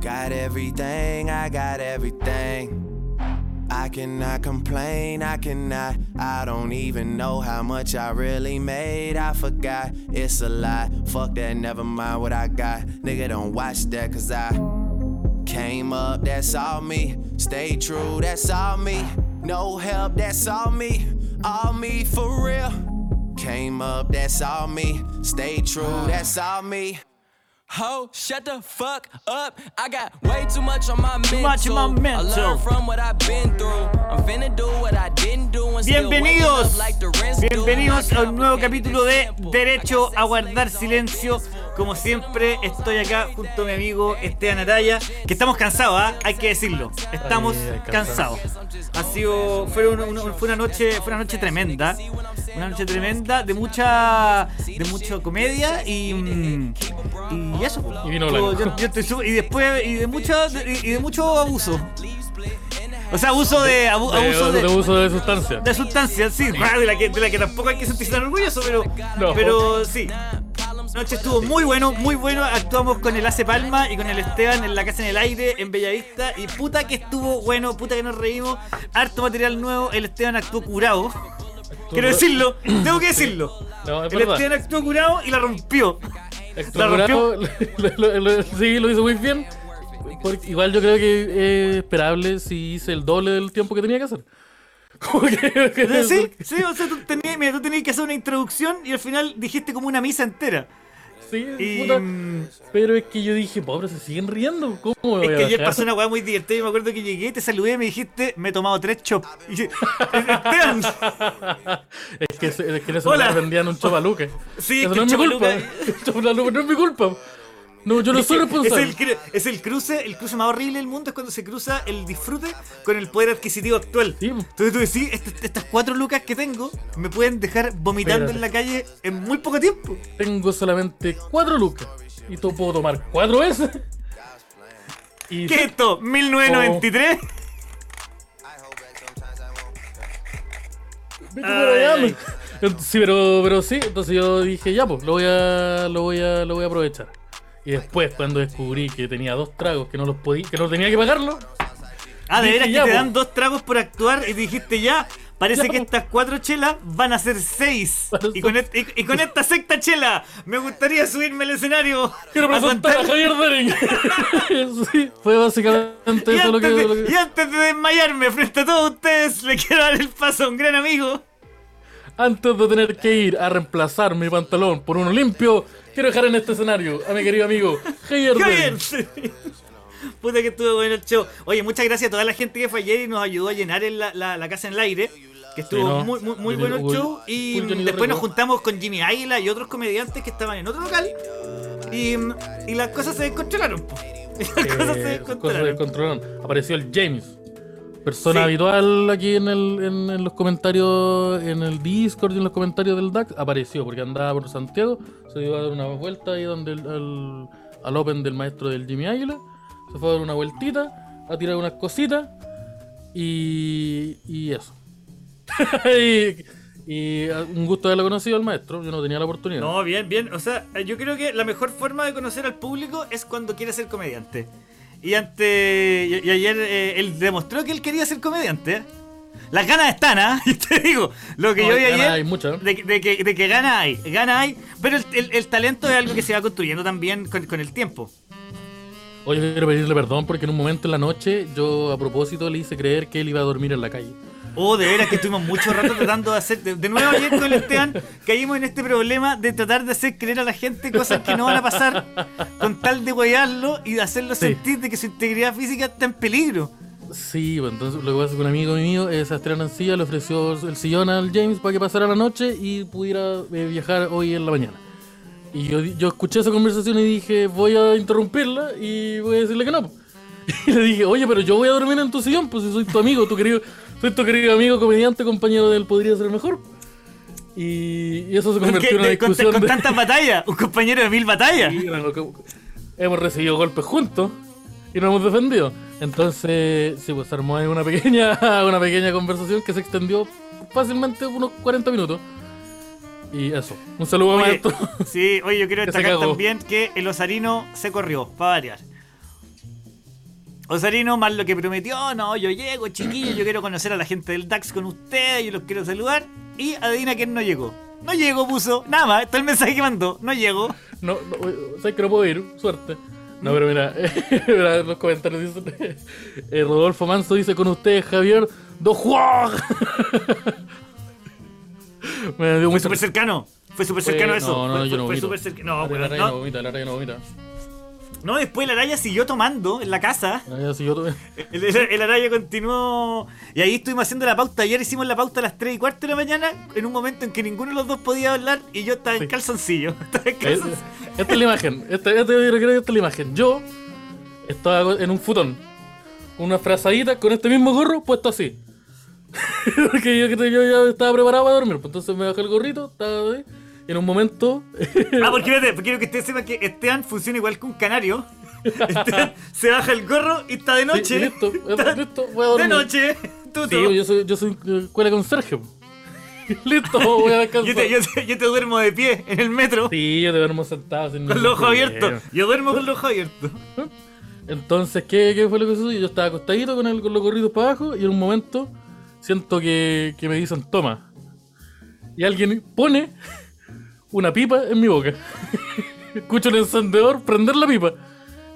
Got everything, I got everything. I cannot complain, I cannot. I don't even know how much I really made. I forgot, it's a lie. Fuck that, never mind what I got. Nigga, don't watch that, cause I came up, that's all me. Stay true, that's all me. No help, that's all me. All me for real. Came up, that's all me. Stay true, that's all me. Ho, shut the fuck up. I got way too much on my mental. much my mental. I learned from what I've been through. I'm finna do what I didn't do and still waking Bienvenidos, bienvenidos a un nuevo capítulo de. Derecho a guardar silencio. Como siempre, estoy acá junto a mi amigo Esteban Araya, que estamos cansados, ¿ah? hay que decirlo. Estamos Ay, cansados. Ha sido, fue una, una- fue una noche, fue una noche tremenda, una noche tremenda de mucha, de mucha comedia y, mm, y eso. pues. Y vino yo- yo estoy súper- y después y de mucha, y, de mucho abuso. O sea, abuso de, abu- De, abuso de de, uso de sustancia. de sustancias, sí, de la, que, de la que tampoco hay que sentirse tan orgulloso, pero, No. pero sí. La noche estuvo muy bueno, muy bueno. Actuamos con el Ace Palma y con el Esteban en la casa en el aire, en Bellavista. Y puta que estuvo bueno, puta que nos reímos. Harto material nuevo. El Esteban actuó curado. Quiero decirlo, tengo que decirlo. No, es El. Esteban actuó curado y la rompió. La rompió. lo- lo- lo- sí, lo hizo muy bien. Porque igual yo creo que es esperable si hice el doble del tiempo que tenía que hacer. Que- Sí, sí, o sea, tú tenías, mira, tú tenías que hacer una introducción y al final dijiste como una misa entera. sí, Y, puta. Pero es que yo dije, pobre, se siguen riendo. ¿Cómo me voy Es a que ayer pasó una weá muy divertida. Yo me acuerdo que llegué, te saludé y me dijiste, me he tomado tres chops. Y Es que, es que en lugar vendían un chopaluque. Sí, Eso que no es mi culpa. no es mi culpa. No, yo no soy es responsable. el, es el cruce, el cruce más horrible del mundo es cuando se cruza el disfrute con el poder adquisitivo actual. Sí. Entonces tú decís, "Est- estas cuatro lucas que tengo me pueden dejar vomitando Espérate. en la calle en muy poco tiempo. Tengo solamente cuatro lucas. Y tú puedo tomar cuatro veces. Y ¿Qué es esto? ¿1993? Vete por allá, Ay, man. Ent- Sí, pero, pero sí, entonces yo dije, ya, pues, lo voy a, lo voy a, lo voy a aprovechar. Y después, cuando descubrí que tenía dos tragos que no los podía, que no tenía que pagarlo, Ah, de veras que ya, te po. dan dos tragos por actuar y dijiste ya. Parece que estas cuatro chelas van a ser seis. A Y con, et- y- y con esta sexta chela me gustaría subirme al escenario. quiero a presentar a contar- Javier Dering. sí, fue básicamente y, eso lo que, lo que- y antes de desmayarme frente a todos ustedes, le quiero dar el paso a un gran amigo. Antes de tener que ir a reemplazar mi pantalón por uno limpio, quiero dejar en este escenario a mi querido amigo Javier Javier. Puta que estuvo bueno el show. Oye, muchas gracias a toda la gente que fue ayer y nos ayudó a llenar en la, la- la casa en el aire. Que estuvo Sí, ¿no? muy, muy, muy bueno el show. Y después nos juntamos con Jimmy Águila y otros comediantes que estaban en otro local. Y, y las cosas se descontrolaron. las cosas se cosas se descontrolaron. descontrolaron. Apareció el James. Persona Sí. habitual aquí en, el, en, en los comentarios, en el Discord y en los comentarios del DAX. Apareció porque andaba por Santiago. Se dio a dar una vuelta ahí donde el- al, al Open del maestro del Jimmy Águila. Se fue a dar una vueltita, a tirar unas cositas. Y, y eso. y, y, ah, un gusto haberlo conocido al maestro. Yo no tenía la oportunidad. No, bien, bien. O sea, yo creo que la mejor forma de conocer al público es cuando quiere ser comediante. Y ante y, y ayer eh, él demostró que él quería ser comediante. ¿eh? Las ganas están, ¿ah? Y te digo, lo que No, yo vi ayer. hay muchas. De, que- de que, de que gana hay, gana hay. Pero el, el- el talento es algo que se va construyendo también con, con el tiempo. Oye, quiero pedirle perdón porque en un momento en la noche yo a propósito le hice creer que él iba a dormir en la calle. Oh, de veras que estuvimos mucho rato tratando de hacer. De, de nuevo ayer con el Esteban caímos en este problema de tratar de hacer creer a la gente cosas que no van a pasar con tal de guayarlo y de hacerlo Sí. sentir de que su integridad física está en peligro. Sí, pues entonces lo que pasa es que un amigo mío, eh, Sebastián Ancilla, le ofreció el sillón al James para que pasara la noche y pudiera eh, viajar hoy en la mañana. Y yo, yo escuché esa conversación y dije, voy a interrumpirla y voy a decirle que no. Y le dije, oye, pero yo voy a dormir en tu sillón, pues si soy tu amigo, tu querido, soy tu querido amigo, comediante, compañero de él, podría ser mejor. Y, y eso se convirtió en una con, discusión con de... tantas batallas, un compañero de mil batallas. Sí, bueno, que- hemos recibido golpes juntos y nos hemos defendido. Entonces, sí, pues armó ahí una pequeña, una pequeña conversación que se extendió fácilmente unos 40 minutos. Y eso, un saludo Oye, maestro. sí, oye, yo quiero destacar también que el osarino se corrió, para variar. Osarino, más lo que prometió, no, yo llego, chiquillo, yo quiero conocer a la gente del DAX con ustedes, yo los quiero saludar. Y adivina quién no llegó. No llegó, puso. Nada más, está el mensaje que mandó. No llegó. No, no, sabes que no puedo ir, suerte. No, pero mira, mira los comentarios dicen. eh, Rodolfo Manso dice con ustedes, Javier Do Juan. Me dio Fue súper cercano. Fue súper Fue- cercano eso. no, no, fue, yo no fue súper cercano. No, La no no. vomita, la no vomita. No, después la araya siguió tomando en la casa. La araña siguió to- El, el- el araya continuó. Y ahí estuvimos haciendo la pauta. Ayer hicimos la pauta a las 3 y cuarto de la mañana. En un momento en que ninguno de los dos podía hablar. Y yo estaba en calzoncillo. Estaba en calzoncillo. Esta es la imagen. Esta, esta, yo creo que esta es la imagen. Yo estaba en un futón. Una frazadita con este mismo gorro puesto así. Porque yo, yo ya estaba preparado para dormir. pues entonces me bajé el gorrito, estaba ahí. En un momento. Ah, porque espérate, quiero que ustedes sepan que Esteban funciona igual que un canario. Esteban se baja el gorro y está de noche. Sí, listo, Está listo, voy a de dormir. noche. Tuto. Sí, yo soy, yo soy eh, escuela con Sergio. Listo, voy a descansar. Yo te, yo, te, yo te duermo de pie en el metro Sí, yo te duermo sentado sin con los ojos abiertos. Yo duermo con los ojos abiertos. Entonces, ¿qué, qué fue lo que sucedió? Yo estaba acostadito con, el, con los gorritos para abajo y en un momento siento que, que me dicen toma. Y alguien pone una pipa en mi boca. Escucho el encendedor prender la pipa.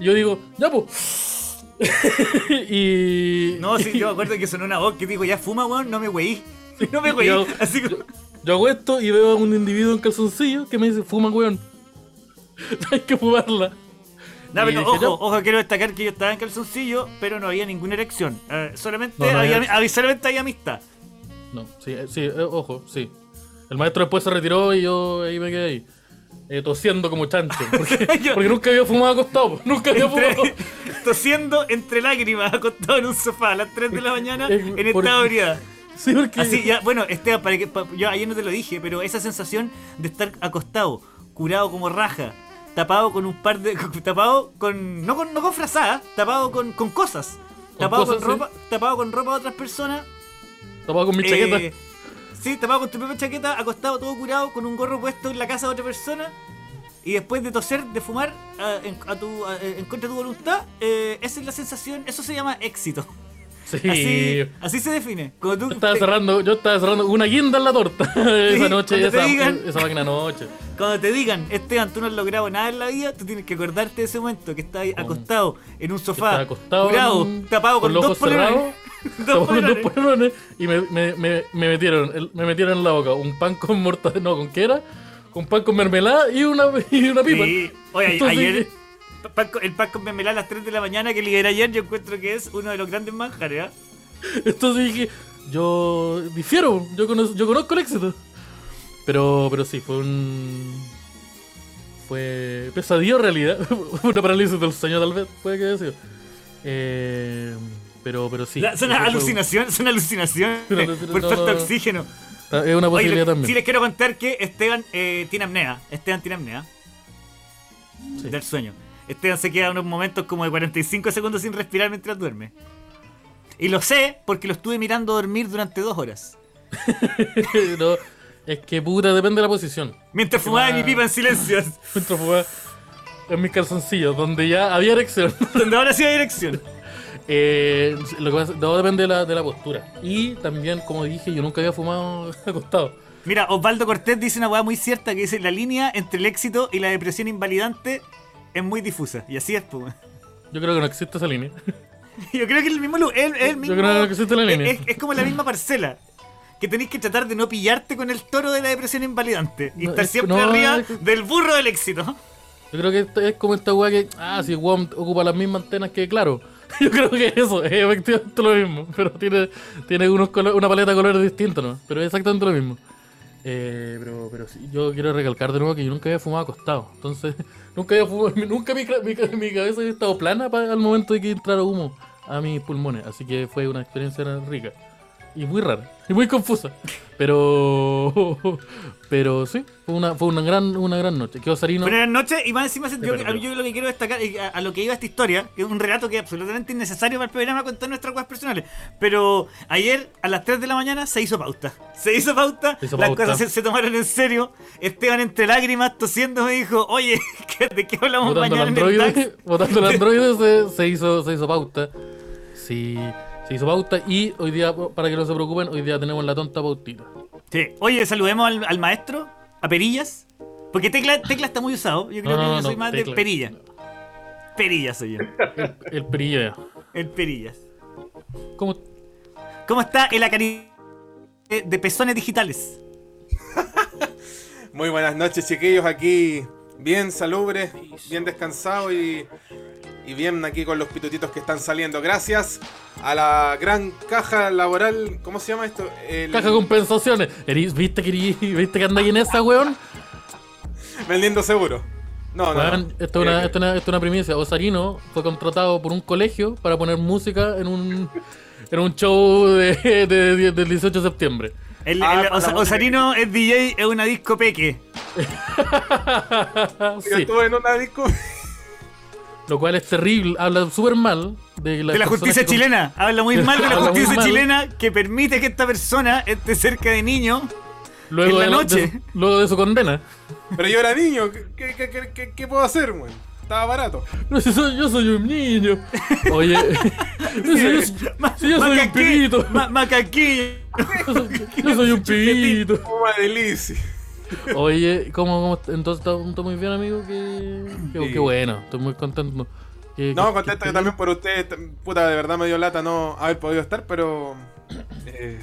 Y yo digo, ya pues. y. No, sí, yo me acuerdo que sonó una voz que dijo, ya fuma, weón, no me weí. No me weí. Yo- Así que. Yo hago esto y veo a un individuo en calzoncillo que me dice, fuma, weón. Hay que fumarla. No, pero ojo, ojo, quiero destacar que yo estaba en calzoncillo, pero no había ninguna erección. Eh, solamente, No, no había había, solamente había amistad. No, sí, eh, sí, eh, ojo, sí. El maestro después se retiró y yo ahí me quedé ahí. eh, tosiendo como chancho. Porque, nunca había fumado acostado. Nunca había Entre- fumado. tosiendo entre lágrimas, acostado en un sofá a las 3 de la mañana Eh, en estado de ebriedad. Sí, porque. Así, ya, bueno, Esteban, para que, pa- yo ayer no te lo dije, pero esa sensación de estar acostado, curado como raja, tapado con un par de. tapado con. no con, no con frazadas, tapado con, con cosas. Con Tapado con, sí. ropa, tapado con ropa de otras personas. Tapado con mi chaqueta. Sí, tapado con tu propia chaqueta, acostado todo curado, con un gorro puesto en la casa de otra persona. Y después de toser, de fumar a- en, a tu, a- en contra de tu voluntad, eh, esa es la sensación, eso se llama éxito. sí. Así, así se define. Cuando Yo estaba te- cerrando, yo estaba cerrando una guinda en la torta esa noche, esa, digan- esa máquina noche. Cuando te digan, Esteban, tú no has logrado nada en la vida, tú tienes que acordarte de ese momento que estás acostado en un sofá, acostado, curado, en- tapado con, los dos ojos cerrados, dos dos y me, me, me, me metieron, me metieron en la boca un pan con mortadela, no, ¿con qué era? Con pan con mermelada y una, y una pipa. Sí. Oye, Entonces, ayer pan con- el pan con mermelada a las 3 de la mañana que liberé ayer, yo encuentro que es uno de los grandes manjares, ¿ah? Entonces dije, yo difiero, yo conozco, yo conozco el éxito. Pero, pero sí, fue un. Fue pesadillo realidad. Una parálisis del sueño, tal vez, puede que haya sido. Eh, pero, pero sí. La- son alucinaciones, son alucinaciones por falta de no. oxígeno. Es una posibilidad también. sí les quiero contar que Esteban eh, tiene apnea. Esteban tiene apnea Sí. del sueño. Esteban se queda unos momentos como de 45 segundos sin respirar mientras duerme. Y lo sé porque lo estuve mirando dormir durante dos horas. No, es que puta, depende de la posición. Mientras fumaba Ah. mi pipa en silencio. Mientras fumaba en mis calzoncillos, donde ya había erección. donde ahora sí hay dirección. Eh, lo que pasa, todo depende de la, de la postura. Y también, como dije, yo nunca había fumado acostado. Mira, Osvaldo Cortés dice una hueá muy cierta que dice la línea entre el éxito y la depresión invalidante es muy difusa. Y así es, pues. Yo creo que no existe esa línea. Yo creo que es el mismo, lu- es, es el mismo creo que existe la es- línea. Es, es como la misma parcela. Que tenéis que tratar de no pillarte con el toro de la depresión invalidante. Y No, estar es- siempre no, arriba es- del burro del éxito. Yo creo que es como esta weá que, ah, si Guam ocupa las mismas antenas que claro. Yo creo que eso es efectivamente lo mismo, pero tiene, tiene unos una paleta de colores distinta, ¿no? Pero es exactamente lo mismo. Eh, pero, pero sí, yo quiero recalcar de nuevo que yo nunca había fumado acostado. Entonces, nunca había fumado, nunca mi, mi, mi cabeza había estado plana pa- al momento de que entrara humo a mis pulmones. Así que fue una experiencia rica. Y muy rara. Y muy confusa. Pero. Pero sí, fue una, fue una gran, una gran noche. Que Osarino. Buenas noches, y más encima, yo, yo lo que quiero destacar, eh, a, a lo que iba esta historia, que es un relato que es absolutamente innecesario para el programa contar nuestras cosas personales. Pero ayer, a las 3 de la mañana, se hizo pauta. Se hizo pauta, Se hizo las pauta. cosas se, se tomaron en serio. Esteban, entre lágrimas, tosiendo, me dijo: Oye, ¿qué- ¿de qué hablamos Votando el mañana en el votando el androide se, se hizo, se hizo pauta. Sí, se hizo pauta y hoy día, para que no se preocupen, hoy día tenemos la tonta pautita. Sí. Oye, saludemos al, al maestro, a Perillas. Porque tecla, tecla está muy usado. Yo creo No, que no, yo soy no, más de. Perilla. Perillas soy yo. El, el perillo. El Perillas. ¿Cómo? ¿Cómo está el acari de de pezones digitales? Muy buenas noches, chiquillos. Aquí bien salubre, bien descansado y, y bien aquí con los pitutitos que están saliendo. Gracias a la gran caja laboral. ¿Cómo se llama esto? El- Caja de compensaciones. Eris- ¿Viste que, ¿Viste que andáis en esa, weón? Vendiendo seguro. No, no. Weón, no. esto, es una, Eh, esto, es una, esto es una primicia. Osarino fue contratado por un colegio para poner música en un, en un show de, de- de- del 18 de septiembre. El, Ah, el Osa- Osarino es DJ, es una disco peque. Yo Sí, estuve en una disco. Lo cual es terrible. Habla súper mal de, las De la justicia con- chilena. Habla muy mal de la justicia chilena que permite que esta persona esté cerca de niños. Luego, en la de, de noche. su, luego de su condena. Pero yo era niño. ¿Qué, qué, qué- qué- qué puedo hacer, weón? Estaba barato. No, si soy, yo soy un niño. Oye, si yo, si yo soy un pibito. ma- macaquillo. Yo soy, yo soy un pibito. Como una delicia. Oye, ¿cómo, cómo entonces está, está muy bien, amigo? Qué, qué, Sí. qué bueno, estoy muy contento. Qué- No, qué- contento qué- yo también por ustedes. Puta, de verdad me dio lata no haber podido estar, pero. eh,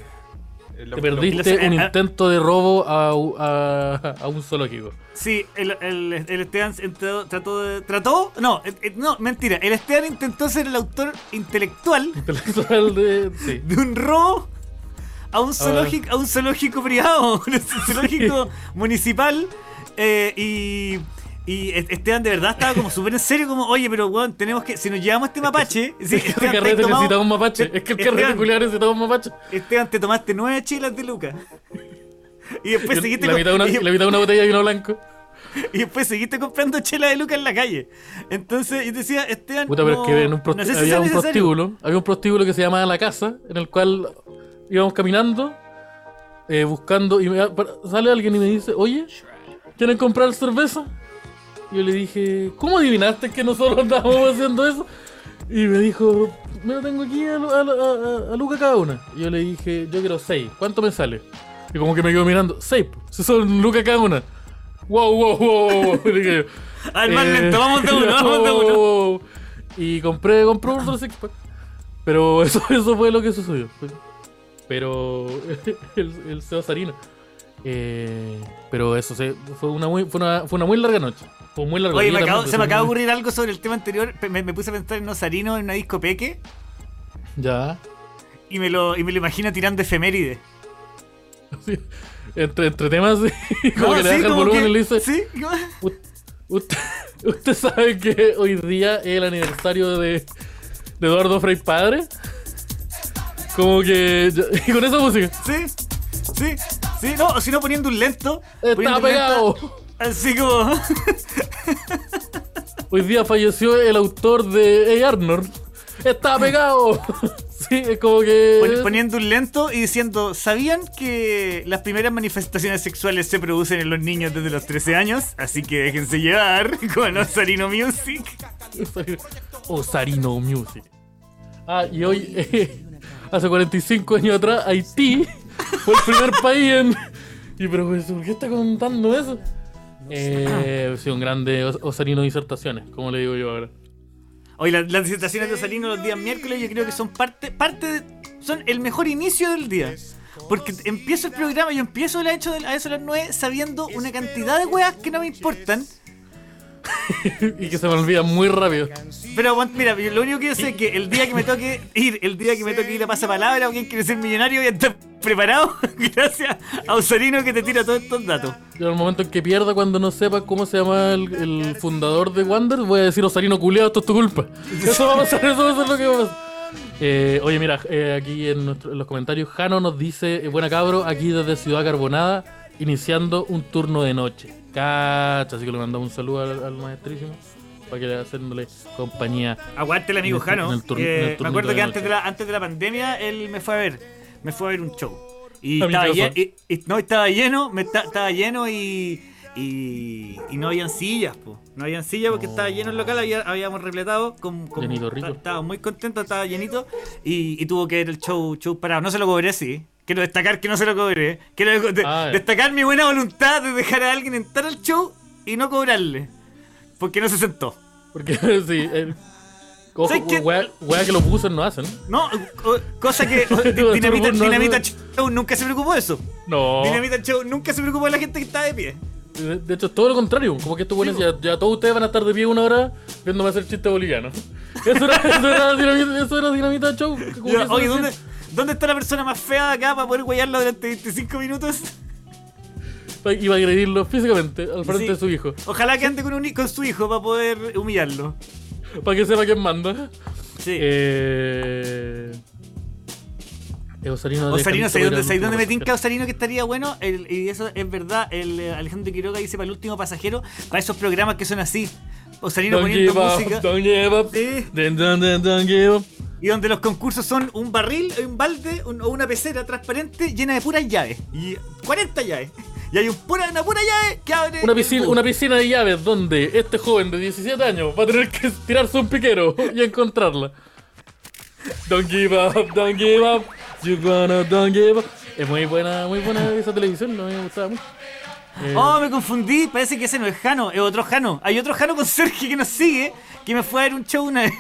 lo- Te perdiste lo- un eh, intento de robo a, a, a un zoológico. Sí, el, el, el Esteban entró- trató de. ¿Trató? No, eh, eh, no, mentira. El Esteban intentó ser el autor intelectual Intelectual de. Sí. de un robo a un zoológico, a un zoológico privado, un zoológico municipal. eh, y, y Esteban de verdad estaba como súper en serio, como, oye, pero weón, tenemos que. Si nos llevamos este mapache. si, Este carrete tomado- necesita un mapache. Es que el carrete Esteban, culiar necesita un mapache. Esteban, te tomaste nueve chelas de Lucas. Y después Y seguiste la, mitad una, y- y la mitad de una botella de vino blanco. Y después seguiste comprando chela de Lucas en la calle. Entonces, yo decía, Esteban. Puta, pero es que en un prosti- no sé si había un necesario. prostíbulo. Había un prostíbulo que se llamaba La Casa, en el cual íbamos caminando, eh, buscando, y me- sale alguien y me dice, oye, ¿quieren comprar cerveza? Y yo le dije, ¿cómo adivinaste que nosotros andábamos haciendo eso? Y me dijo, me lo tengo aquí a, a, a- a- Luca cada una. Y yo le dije, yo quiero seis, ¿cuánto me sale? Y como que me quedo mirando, seis, si son Luca cada una. Wow, wow, wow, wow. Le dije yo. A ver, más Eh, lento, vamos de uno, vamos de uno. Y compré, compré otro six pack. Pero eso, eso fue lo que sucedió. Pero el, el Seba Sarino. Eh, pero eso se, fue, una muy, fue, una, fue una muy larga noche. Fue muy larga Oye, me acabo- se me acaba de ocurrir algo sobre el tema anterior. Me, me puse a pensar en Osarino en una disco peque Ya. y me lo, y me lo imagino tirando efeméride. Sí. Entre, entre temas, como No, que le sí, baja el como volumen que- y le dice: Sí, "Ut- Usted, usted sabe que hoy día es el aniversario de, de Eduardo Frei Padre. Como que. y con esa música. sí, sí, sí, no, o si no poniendo un lento. Está pegado. lento, Así como. Hoy día falleció el autor de Hey Arnold. Está pegado. sí, es como que. Pon- poniendo un lento y diciendo, ¿sabían que las primeras manifestaciones sexuales se producen en los niños desde los 13 años? Así que déjense llevar con Osarino Music. Osarino Music. Ah, y hoy, eh, hace 45 años atrás, Haití fue el primer país en. Y pero, pues, ¿por qué está contando eso? Eh, sí, un grande os- Osarino disertaciones, como le digo yo ahora. Hoy las, las disertaciones de Osarino los días miércoles yo creo que son parte, parte de- son el mejor inicio del día. Porque empiezo el programa, yo empiezo a, hecho a eso de las 9 sabiendo una cantidad de weas que no me importan. y que se me olvida muy rápido. Pero mira, lo único que yo sé es que el día que me toque ir, el día que me toque ir a pasapalabra o quien quiere ser millonario, voy a estar preparado gracias a Osarino que te tira todos estos datos. Yo en el momento en que pierda cuando no sepa cómo se llama el, el fundador de Wander, voy a decir Osarino culiado, esto es tu culpa. Eso va a pasar, eso va a ser lo que va a pasar. Eh, oye, mira, eh, aquí en, nuestro- en los comentarios, Jano nos dice, eh, buena cabro, aquí desde Ciudad Carbonada, iniciando un turno de noche. Cacha, así que le mandamos un saludo al, al maestrísimo, para que le haciéndole compañía. Aguante el amigo En el- Jano. en el me acuerdo de que antes de, la, antes de la pandemia él me fue a ver. Me fue a ver un show. Y estaba, y- y- no, estaba lleno, me esta- estaba lleno y, Y, y no habían sillas, po. No habían sillas porque estaba lleno el local, había- habíamos repletado. Con, con- Llenito, rico. ta- Estaba muy contento, estaba llenito. Y, y tuvo que ver el show, show parado. No se lo cobré, sí. Quiero destacar que no se lo cobré. Quiero de- Ah, destacar mi buena voluntad de dejar a alguien entrar al show y no cobrarle. Porque no se sentó. Porque sí, el, ojo, wea, wea que los buses no hacen. No, cosa que Dinamita, Show nunca se preocupó de eso. No. Dinamita Show nunca se preocupó de la gente que está de pie. De, de hecho, es todo lo contrario. Como que estos buenos ya, ya todos ustedes van a estar de pie una hora viéndome hacer chiste boliviano. Eso era, eso era dinamita, eso era dinamita show. oye. ¿dónde, ¿dónde está la persona más fea de acá para poder guayarla durante 25 minutos? Iba a agredirlo físicamente al frente Sí. de su hijo. Ojalá que ande con, un, con su hijo para poder humillarlo. Para que sepa quién manda. Sí. Eh. Osarino Osarino, ¿sabes dónde, sabes dónde me tinca Osarino que estaría bueno? El- y eso es verdad, el eh, Alejandro Quiroga dice para el último pasajero, para esos programas que son así. Osarino Don't poniendo give música. up, don't give up. Sí. Don't give up. Y donde los concursos son un barril, un balde un- o una pecera transparente llena de puras llaves. Y 40 llaves. Y hay un pura, una pura llave que abre. Piscina, una piscina de llaves donde este joven de 17 años va a tener que tirarse un piquero y encontrarla. Don't give up, don't give up, you gonna don't give up. Es muy buena, muy buena esa televisión, no me gustaba mucho. Eh, Oh, me confundí. Parece que ese no es Jano, es otro Jano. Hay otro Jano con Sergio que nos sigue, que me fue a ver un show una vez.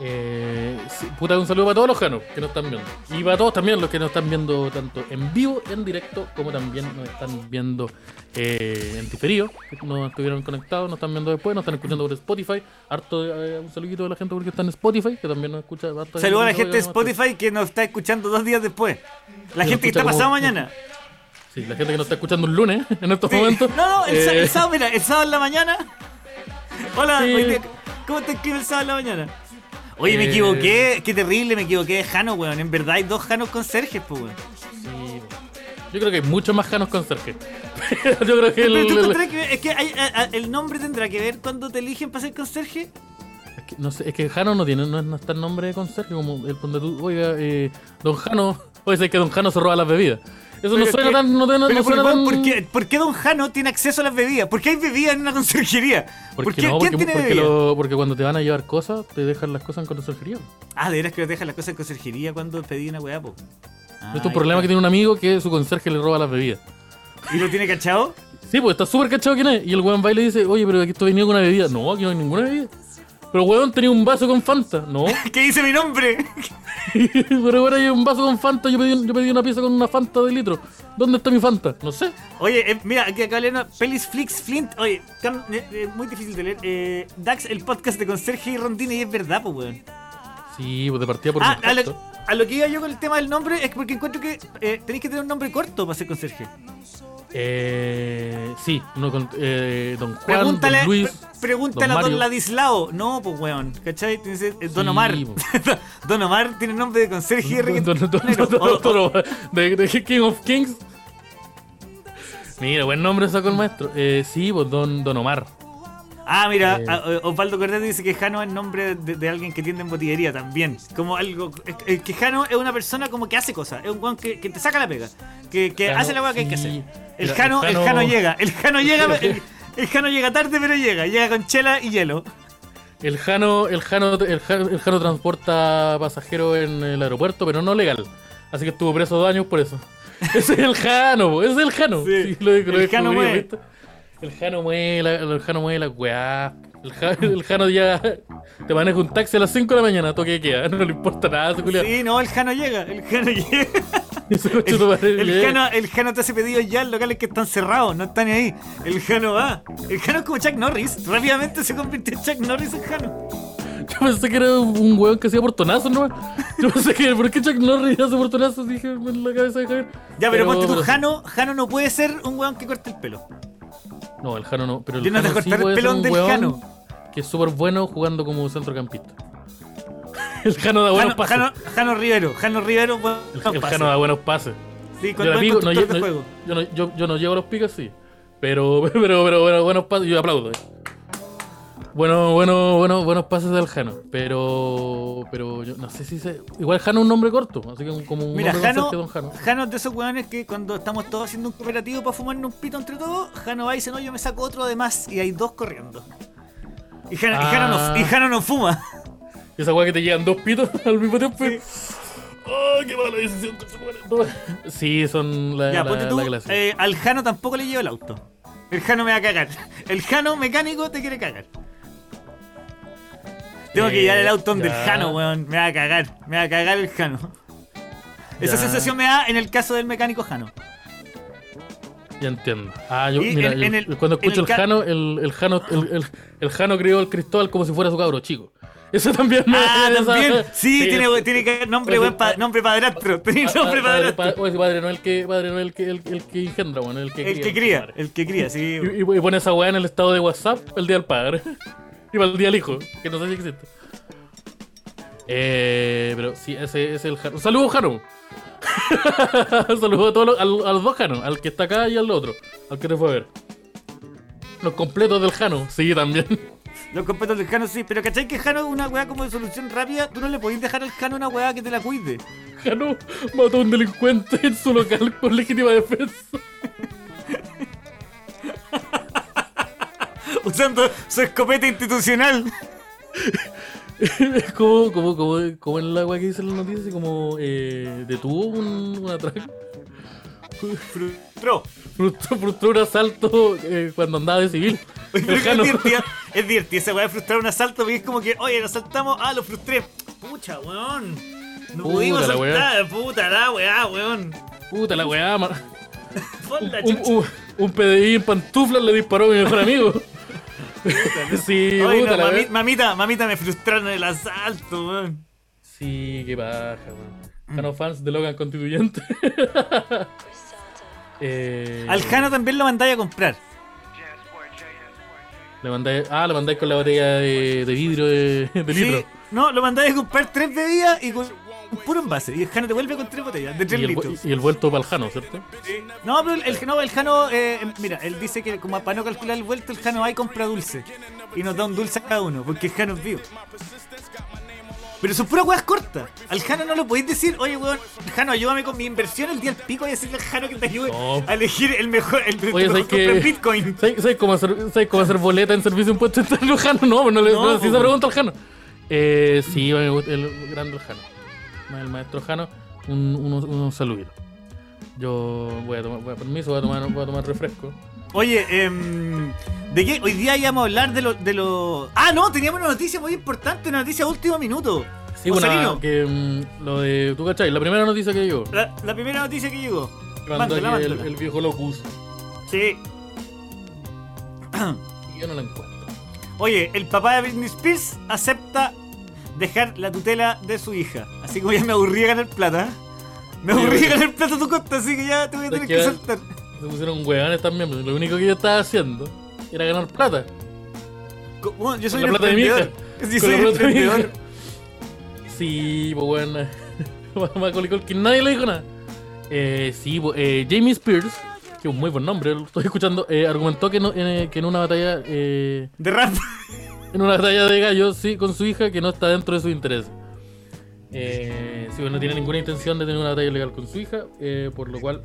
eh, sí, puta, un saludo para todos los janos que nos están viendo. Y para todos también los que nos están viendo tanto en vivo, en directo, como también nos están viendo eh, en diferido. que No estuvieron conectados, nos están viendo después, nos están escuchando por Spotify. Harto, eh, un saludito a la gente porque está en Spotify, que también nos escucha. harta Saludos a la gente de nos. Spotify que nos está escuchando dos días después. La nos gente que está pasado mañana. Sí, la gente que nos está escuchando un lunes en estos Sí. momentos. No, no, el, eh, el sábado, mira, el sábado en la mañana. Hola, Sí. ¿cómo te escribe el sábado en la mañana? Oye, me Eh. equivoqué, qué terrible, me equivoqué de Jano, weón. En verdad hay dos Janos con Sergio, pues, weón. sí, yo creo que hay muchos más janos con Sergio. yo creo que el, Pero tú el- tendrás que ver, es que hay- a- a- el nombre tendrá que ver cuando te eligen para ser con Sergio. Es que, no sé, es que Jano no tiene, no, no está el nombre de conserje como el donde tú, oiga, eh, Don Jano, oye, es que Don Jano se roba las bebidas. Eso no suena que- tan, no, no- no por, suena weón, tan. ¿por qué, por qué Don Jano tiene acceso a las bebidas? ¿Por qué hay bebidas en una conserjería? ¿Por ¿Por qué no? ¿Quién Porque, tiene porque, bebidas? lo- porque cuando te van a llevar cosas, te dejan las cosas en conserjería. Ah, de veras que lo dejan las cosas en conserjería cuando pedí una weá, po. Ah, Esto es un problema que tiene un amigo que su conserje le roba las bebidas. ¿Y lo tiene cachado? Sí, pues está súper cachado quién es. Y el weón va y le dice, oye, pero aquí estoy venido con una bebida. No, aquí no hay ninguna bebida. Pero weón tenía un vaso con Fanta. No. ¿Qué dice mi nombre? pero ahora hay un vaso con Fanta. Yo pedí, yo pedí una pieza con una Fanta de litro. ¿Dónde está mi Fanta? No sé. Oye, eh, mira, aquí acá leyendo Pelis Flix Flint. Oye, cam- eh, eh, muy difícil de leer. Eh, Dax, el podcast de Conserje y Rondine, y es verdad, pues, weón. Sí, pues de partida por Ah, a lo, a lo que iba yo con el tema del nombre es porque encuentro que eh, tenéis que tener un nombre corto para ser conserje. Eh, sí, uno con eh, Don Juan, Pregúntale, Don Luis. pre- pregúntale Don a Don. Ladislao. No, pues, weón. ¿Cachai? Dice, eh, Don Sí, Omar. Don Omar tiene nombre de conserje y Don- Don- Don- de, de King of Kings. Mira, buen nombre sacó el maestro. Eh, sí, pues Don, Don Omar. Ah, mira, Eh. Osvaldo Cortés dice que Jano es nombre de, de alguien que tiende en botillería también. Como algo. es- que Jano es una persona como que hace cosas. Es un weón que, que te saca la pega. Que, que Jano, hace la weá que hay que hacer. El Jano, el el Jano- llega. El Jano llega. El, el Jano llega tarde, pero llega. Llega con chela y hielo. El Jano, el Jano, el Jano, el Jano transporta pasajeros en el aeropuerto, pero no legal. Así que estuvo preso dos años por eso. Ese es el Jano, ese es el Jano. Sí, lo- lo el Jano mueve. El Jano mueve la, el Jano mueve la weá. El, Ja- el Jano ya te maneja un taxi a las 5 de la mañana, toque queda. No le importa nada, ese culiao. Sí, no, el Jano llega. El Jano llega. Madre El. Jano, el Jano te hace pedidos ya en locales que están cerrados, no están ahí. El Jano va. El Jano es como Chuck Norris. Rápidamente se convirtió en Chuck Norris el Jano. Yo pensé que era un weón que hacía portonazos nomás. Yo pensé que, ¿por qué Chuck Norris hace portonazos? Dije en la cabeza de Javier. Ya, pero, ponte tú, pero- Jano, Jano no puede ser un weón que corte el pelo. No, el Jano no. Pero el Yo no te Jano sí el pelón del Jano. Que es súper bueno jugando como centrocampista. El Jano da buenos Jano, pases. Jano, Jano Rivero, Jano Rivero, el el Jano da buenos pases. Sí, con Yo, pico, no, yo, de no- juego. yo yo, no llego a los picos, sí. Pero, pero, pero, pero buenos pases, yo aplaudo. eh. Bueno, bueno, bueno, buenos pases del Jano. Pero. Pero yo no sé si se. Igual Jano es un nombre corto. Así que como un Mira, nombre Jano, don Jano. Jano es de esos weones que cuando estamos todos haciendo un cooperativo para fumarnos un pito entre todos, Jano va y dice, no, yo me saco otro de más y hay dos corriendo. Y Jano, y Jano no, Ah. y Jano no fuma. Y esa weá que te llegan dos pitos al mismo tiempo. ¡Oh, qué mala decisión! Sí, son la, ya, la, ponte tú, la clase. eh, al Jano tampoco le lleva el auto. El Jano me va a cagar. El Jano mecánico te quiere cagar. Tengo que llevar el auto donde ya. el Jano, weón. Me va a cagar. Me va a cagar el Jano. Esa sensación me da en el caso del mecánico Jano. Ya entiendo. Ah, yo, mira, en- yo- en el- cuando escucho el el, Jano, el, el Jano, el, el, el Jano crió al Cristóbal como si fuera su cabro chico. Eso también me Ah, esa- también. Sí, tiene, eso- tiene que nombre, pa- nombre padrastro. Tiene Ah, nombre ah, padre, padrastro. pa- o ese padre no es el que, padre no es el que, el, el que engendra, bueno, el que El que cría, cría, el que cría, sí. Y, y- y pone esa weá en el estado de WhatsApp el día del padre. Y para el día del hijo, que no sé si existe. Eh, pero sí, ese, ese es el Jano. Saludos, Jano. Saludos a, todos los, al- a los dos Jano, al que está acá y al otro, al que te fue a ver. Los completos del Jano, sí, también. Los completos del Jano sí, pero ¿cachai que Jano es una weá como de solución rápida? Tú no le podés dejar al Jano una weá que te la cuide. Jano mató a un delincuente en su local por legítima defensa. Usando su escopeta institucional. Es como, como, como, como en la weá que dice en la noticia, así como eh, detuvo un, un atraco. Frustró. Frustró, frustró un asalto eh, cuando andaba de civil. Oye, El es divertida, es divertida esa weá de frustrar un asalto porque es como que, oye, lo asaltamos, ah, lo frustré. Pucha, weón. No Puta pudimos la weá. asaltar, puta la weá, weón. Puta la weá, ma- Por la un, chucha. un, un PDI en pantuflas le disparó a mi mejor amigo. sí, puta no, mami- mamita, mamita, me frustraron el asalto, weón. Sí, qué paja, weón. Jano fans de Logan Constituyente. eh, Al Jano también lo mandáis a comprar. Le mandáis, ah, le mandáis con la botella de, de vidrio de, de litro. Sí, no, lo mandáis a comprar tres bebidas y con puro envase. Y el Jano te vuelve con tres botellas de tres Y el, litros. y el vuelto para el Jano, ¿cierto? No, pero el, el, no, el Jano, eh, mira, él dice que como para no calcular el vuelto, el Jano va y compra dulce. Y nos da un dulce a cada uno, porque el Jano es vivo. Pero son puras weas cortas. Al Jano no lo podéis decir, oye weón, Jano, ayúdame con mi inversión el día del pico y decirle al Jano que te ayude No. a elegir el mejor, el, el. Bitcoin. ¿Sabes, sabes cómo hacer, ¿Sabes cómo hacer boleta en servicio de impuesto interno Jano? No, pues no le No, no, si pues. se pregunta al Jano. Eh, sí, gusta el grande el Jano. El maestro Jano, un, unos, unos saludos. Yo voy a tomar, voy a, permiso, voy a tomar, voy a tomar refresco. Oye, em, ¿de qué? Hoy día íbamos a hablar de lo, de lo... Ah, no, teníamos una noticia muy importante, una noticia de último minuto. Sí, bueno, que mm, lo de. ¿Tú cachai? La primera noticia que llegó. la, la primera noticia que llegó. Cuando Mándala, el, el viejo Locus. Sí. Y yo no la encuentro. Oye, el papá de Britney Spears acepta dejar la tutela de su hija. Así como ya me aburría ganar plata. Me aburría oye. ganar plata a tu costa, así que ya te voy a tener que- que soltar. Se pusieron huevones también, pero lo único que yo estaba haciendo era ganar plata. Bueno, yo soy Con un la plata de mi hija. emprendedor. Sí, Con soy la plata de mi emprendedor. hija. Sí, pues bueno. Macaulay Culkin, nadie le dijo nada. Eh, sí, pues, eh, Jamie Spears, que es un muy buen nombre, lo estoy escuchando, eh, argumentó que, no, en, que en una batalla eh, De rap. en una batalla de gallos, sí, con su hija, que no está dentro de su interés. Eh, pues no tiene ninguna intención de tener una batalla legal con su hija, eh, por lo cual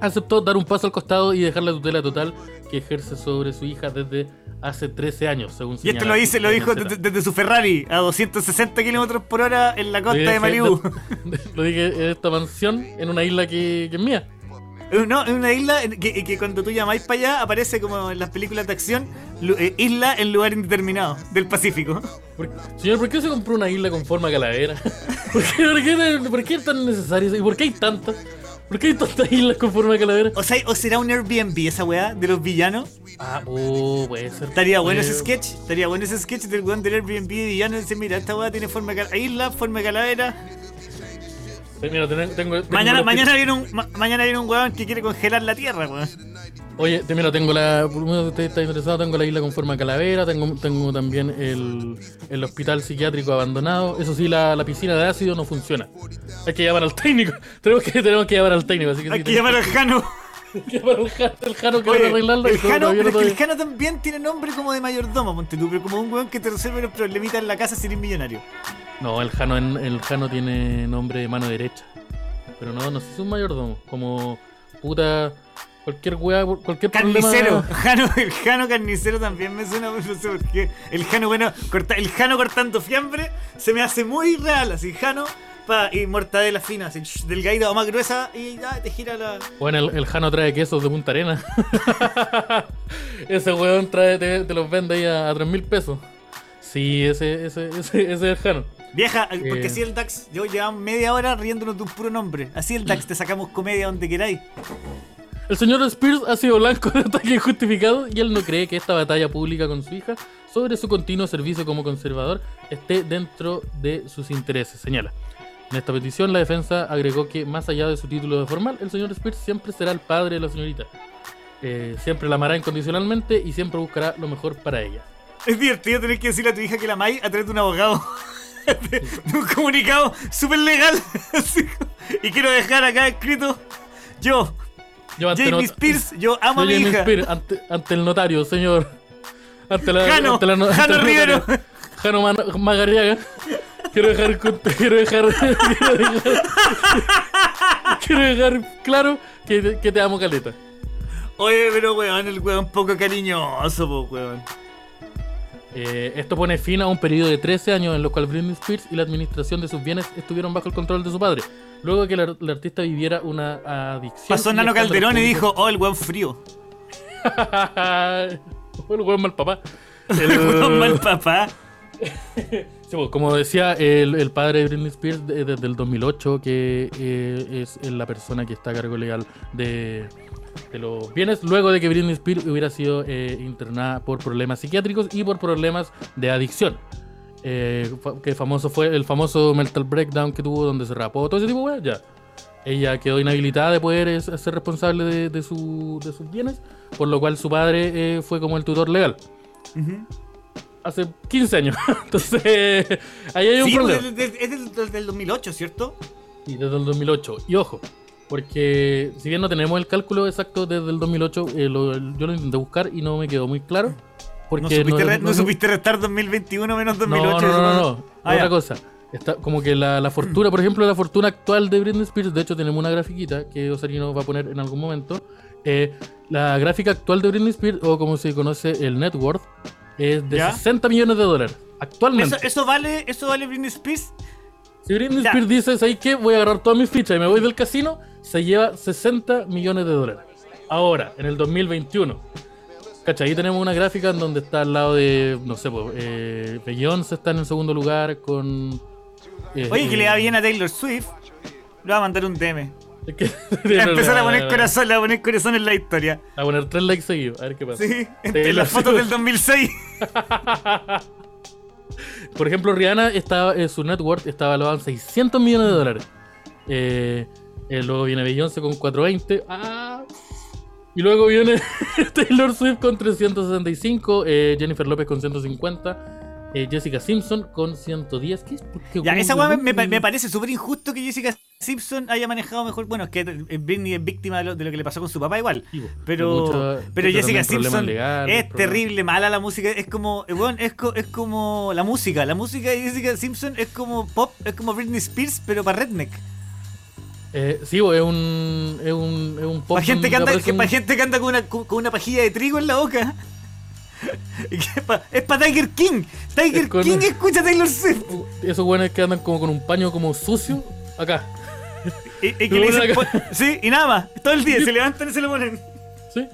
aceptó dar un paso al costado y dejar la tutela total que ejerce sobre su hija desde hace 13 años, según Y esto señala lo dice, lo dijo desde, desde su Ferrari a 260 kilómetros por hora en la costa de Malibu. Lo dije en esta mansión, en una isla que, que es mía. Eh, No, en una isla que, que cuando tú llamáis para allá aparece como en las películas de acción, eh, isla en lugar indeterminado del Pacífico. ¿Por- señor, ¿por qué se compró una isla con forma calavera? ¿Por qué, por qué- por qué es tan necesario? ¿Y por qué hay tantas? ¿Por qué hay tantas islas con forma de calavera? O sea, ¿o será un Airbnb esa weá de los villanos? Ah, oh, puede ser. Estaría bueno ese sketch, estaría bueno ese sketch del weón del Airbnb de villanos. Dice, mira, esta weá tiene forma de calavera, isla, forma de calavera. Mira, tengo, tengo- tengo Mañana, viene un, ma- mañana viene un weón que quiere congelar la tierra, weón. Oye, te- mira, tengo la. Ustedes está interesado, tengo la isla con forma de calavera, tengo, tengo también el, el hospital psiquiátrico abandonado. Eso sí, la, la piscina de ácido no funciona. Hay que llamar al técnico. Tenemos que, tenemos que llamar al técnico. Así que Hay sí, que llamar al Jano. Que para el Jano, el Jano que Oye, van a arreglarlo. el, Jano, pero no es que el. Jano también tiene nombre como de mayordomo, ponte tú, pero como un weón que te resuelve los problemitas en la casa si eres millonario. No, el Jano, el Jano tiene nombre de mano derecha. Pero no, no sé si es un mayordomo. Como puta. Cualquier weá, cualquier Carnicero, problema. Jano, el Jano carnicero también me suena, no sé por qué. El Jano, bueno, corta, el Jano cortando fiambre se me hace muy real, así, Jano, pa, y mortadela fina, así, delgadita o más gruesa, y ya te gira la. Bueno, el, el Jano trae quesos de Punta Arena. ese weón trae, te, te los vende ahí a, a 3 mil pesos. Sí, ese, ese, ese, ese es el Jano. Vieja, porque Eh. así el DAX, yo llevamos media hora riéndonos de un puro nombre. Así el DAX, te sacamos comedia donde queráis. El señor Spears ha sido blanco de ataque injustificado y él no cree que esta batalla pública con su hija sobre su continuo servicio como conservador esté dentro de sus intereses, señala. En esta petición, la defensa agregó que, más allá de su título de formal, el señor Spears siempre será el padre de la señorita. Eh, siempre la amará incondicionalmente y siempre buscará lo mejor para ella. Es divertido tener que decirle a tu hija que la May a través de un abogado. De un comunicado súper legal. Y quiero dejar acá escrito: Yo, Yo ante Jamie Spears, yo amo a mi Jamie hija. Spears, ante, ante el notario, señor. Ante la, Jano, ante la no- ante Jano el Rivero. notario. Jano Man- Magarriaga. Quiero dejar, quiero dejar, quiero dejar, quiero dejar claro que, te- que te amo, Caleta. Oye, pero weón, el weón poco cariñoso, po, weón. Eh, esto pone fin a un periodo de 13 años en los cuales Britney Spears y la administración de sus bienes estuvieron bajo el control de su padre. Luego de que la, la artista viviera una adicción. Pasó Nano Calderón y dijo: Oh, el weón frío. El weón mal papá. El weón mal papá. Pues, como decía el, el padre de Britney Spears de- desde el 2008, que eh, es la persona que está a cargo legal de, de los bienes, luego de que Britney Spears hubiera sido eh, internada por problemas psiquiátricos y por problemas de adicción. Eh, que famoso fue el famoso mental breakdown que tuvo donde se rapó, todo ese tipo de ya. Ella quedó inhabilitada de poder es- ser responsable de, de su- de sus bienes, por lo cual su padre eh, fue como el tutor legal. Hace 15 años. Entonces, ahí hay un Sí, problema. pues, es, es del, del- del 2008, ¿cierto? Y desde el 2008. Y ojo, porque si bien no tenemos el cálculo exacto desde el 2008, eh, lo- yo lo intenté buscar y no me quedó muy claro. Porque ¿No supiste, re- no- no supiste restar 2021 menos 2008? no, no, no, no, no. Ah, Otra ya. cosa. Está como que la, la fortuna, por ejemplo, la fortuna actual de Britney Spears, de hecho tenemos una grafiquita que Osarino va a poner en algún momento. Eh, la gráfica actual de Britney Spears, o como se conoce el net worth, es de ¿Ya? 60 millones de dólares. Actualmente. ¿Eso, eso vale, ¿Eso vale Britney Spears? Si Britney Ya. Spears dice, ¿sabes qué? Voy a agarrar todas mis fichas y me voy del casino, se lleva 60 millones de dólares. Ahora, en el 2021. ¿Cachai? Ahí tenemos una gráfica en donde está al lado de, no sé, pues, eh, Beyoncé está en el segundo lugar con... eh, Oye, que le eh, va bien a Taylor Swift. Le va a mandar un DM. es que- a empezar a poner corazón, le a poner corazón en la historia. A poner tres likes seguidos, a ver qué pasa. Sí, entre las fotos del 2006. Por ejemplo, Rihanna, estaba, eh, su net worth está evaluado en 600 millones de dólares. Eh, eh, luego viene Beyoncé con 420. ¡Ah! Y luego viene Taylor Swift con 365, eh, Jennifer López con 150, eh, Jessica Simpson con 110. ¿Qué qué, Ya, esa weá me, me pa- ¿Dónde- me parece súper injusto que Jessica Simpson haya manejado mejor. Bueno, es que Britney es víctima de lo, de lo que le pasó con su papá igual. Po. Pero, Mucho- pero Jessica Simpson es terrible, mala la música. Es como, eh, es, co- es como la música. La música de Jessica Simpson es como pop, es como Britney Spears, pero para redneck. Eh, sí, es un, es un, es un pop Para gente, que anda, aparece que, un- pa' gente que anda con una, con una pajilla de trigo en la boca. Pa- es para Tiger King. Tiger Es con- King escucha Taylor Swift. Esos buenos que andan como con un paño como sucio acá. Y, y que Lo le ponen dicen, acá. po- sí, y nada más. Todo el día se levantan y se lo ponen. ¿Sí?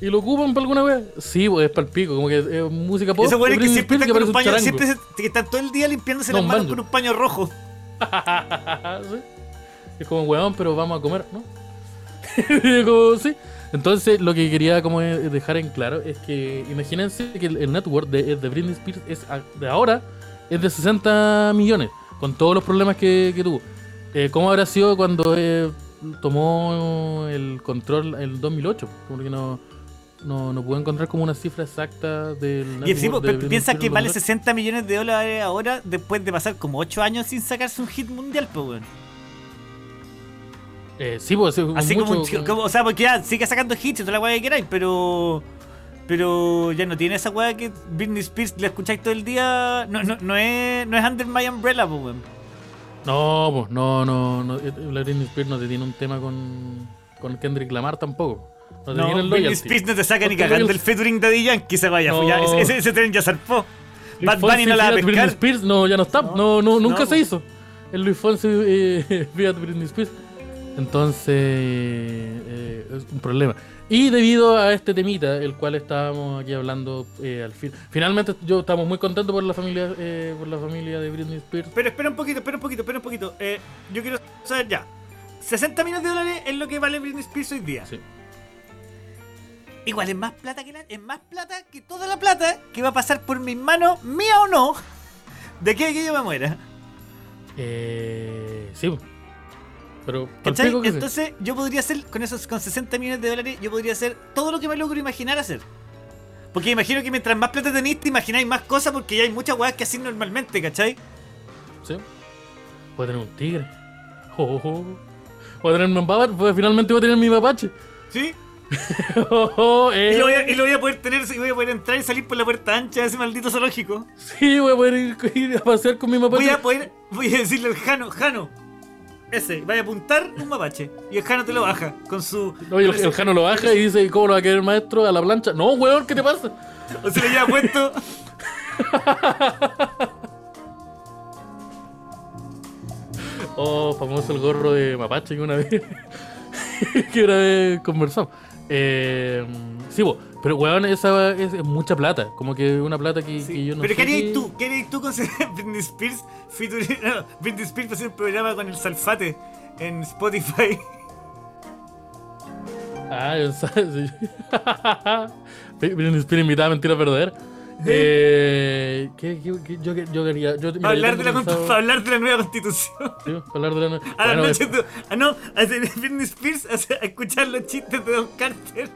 ¿Y lo ocupan para alguna vez? Sí, pues es para el pico, como que es música pop. Esos güeyes de que siempre están con un paño, siempre se- que están todo el día limpiándose No, las manos con un paño rojo. ¿Sí? Es como weón, pero vamos a comer, ¿no? como, sí. Entonces, lo que quería como dejar en claro es que imagínense que el, el network de, de Britney Spears es de ahora es de 60 millones, con todos los problemas que, que tuvo. Eh, ¿Cómo habrá sido cuando eh, tomó el control en el 2008? Como que no, no, no puedo encontrar como una cifra exacta del Y encima, de piensa que vale 2008. 60 millones de dólares ahora después de pasar como 8 años sin sacarse un hit mundial, pues weón. Eh, sí, pues sí, Así como, un mucho- chico- como- o sea, porque ya sigue sacando hits y toda la weá que queráis, pero. Pero ya no tiene esa weá que Britney Spears la escucháis todo el día. No, no, no es, no es Under My Umbrella, pues, weón. No, pues no, no, no. eh, La Britney Spears no te tiene un tema con, con Kendrick Lamar tampoco. No te No, tiene el Britney. Spears no te saca ni cagando el featuring de Yankee, esa vaya. No. ya, ese, ese, tren ya zarpó. Bad Bunny no la va a feat Britney pescar. Spears, no, ya no está. No, no, nunca se pues. hizo. El Luis Fonsi eh, Britney Spears. Entonces, eh, es un problema. Y debido a este temita, el cual estábamos aquí hablando eh, al fin. Finalmente, yo estamos muy contentos por la familia, eh, por la familia de Britney Spears. Pero espera un poquito, espera un poquito, espera un poquito. Eh, yo quiero saber ya. 60 millones de dólares es lo que vale Britney Spears hoy día. Sí. Igual es más plata que la, es más plata que toda la plata que va a pasar por mis manos, mía o no, de a que yo me muera. Eh, sí. Pero, ¿Cachai? Entonces yo podría hacer, con esos con 60 millones de dólares, yo podría hacer todo lo que me logro imaginar hacer. Porque imagino que mientras más plata tenéis, te imagináis más cosas porque ya hay muchas weas que hacen normalmente, ¿cachai? Sí. Puede tener un tigre. Oh, oh. Voy a tener un mapache. Pues finalmente voy a tener mi mapache. ¿Sí? Oh, oh, eh. Y lo, voy a, y lo voy a poder tener, y voy a poder entrar y salir por la puerta ancha de ese maldito zoológico. Sí, voy a poder ir, ir a pasear con mi mapache. Voy a poder, voy a decirle al Jano, Jano, ese, vaya a apuntar un mapache. Y el Jano te lo baja con su. No, y el, el Jano lo baja y dice, ¿cómo lo va a querer el maestro a la plancha? No, weón, ¿qué te pasa? O se lo lleva puesto. Oh, famoso el gorro de mapache que una vez, que una vez conversamos. Eh, sí, bo, pero weón, esa es, es mucha plata. Como que una plata que, que yo no Pero sé ¿qué harías tú? ¿Qué harías tú con Britney Spears? featuring- no, Britney Spears hacer un programa con el Salfate en Spotify. Ah, yo sabes. Britney Spears invitada a mentira verdadera. Eh, ¿qué, qué, qué- yo, yo quería. Yo, mira, Para yo hablar, de la, pensado- para hablar de la nueva constitución. Sí, hablar de la. A la Bueno, noche eh, tú. Ah, no, a Britney Spears a, a escuchar los chistes de Don Carter.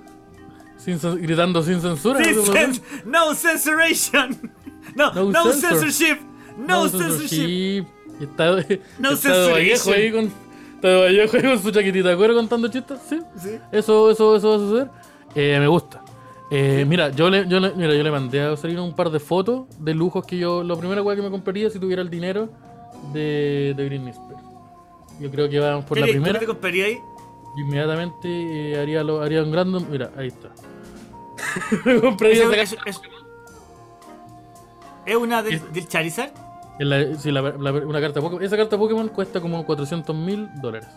Sin gritando sin censura. Sí, ¿no? cens- no censoration. No, No no, censor. censorship. No, censorship. Y está, No está. Vallejo ahí con. Está de Vallejo ahí con su chaquetita de cuero contando chistes. Sí. Sí. Eso, eso, eso va a suceder. Eh, me gusta. Eh, mira, yo le, yo le- mira, yo le mandé a salir un par de fotos de lujos que yo. Lo primero que me compraría si tuviera el dinero de, de Britney Spears. Yo creo que vamos por ¿Qué la primera. qué te comprarías ahí? Inmediatamente eh, haría, lo, haría un gran. Mira, ahí está. Eso- eso- eso- ¿Es una del, Es- del Charizard? En la- sí, la- la- una carta Pokémon. Esa carta Pokémon cuesta como 400 mil dólares.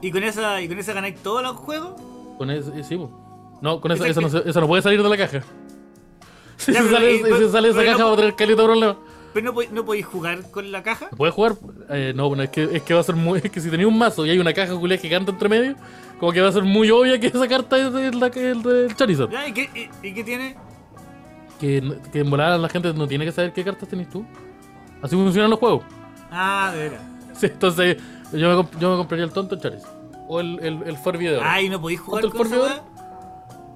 ¿Y con esa, y con esa ganáis todos los juegos? Con ese, eh, sí. No, con esa, Esa esa, no, esa no puede salir de la caja. Si Ya, se sale, y- si pero- sale esa pero no caja va a tener caleta problema. Pero no, podéis- no podéis jugar con la caja. ¿Puedes jugar? Eh, no, bueno, es que, es que va a ser muy. Es que si tenía un mazo y hay una caja culia gigante entre medio, como que va a ser muy obvia que esa carta es de la que es del Charizard. Ya, ¿Y, qué, y, y qué tiene? Que, que en volada la gente no tiene que saber qué cartas tenés tú. Así funcionan los juegos. Ah, de veras. Sí, entonces yo me, yo me compraría el tonto Charizard. O el, el, el de oro. Ah, ¿y no podéis jugar ¿Cuánto con el weá?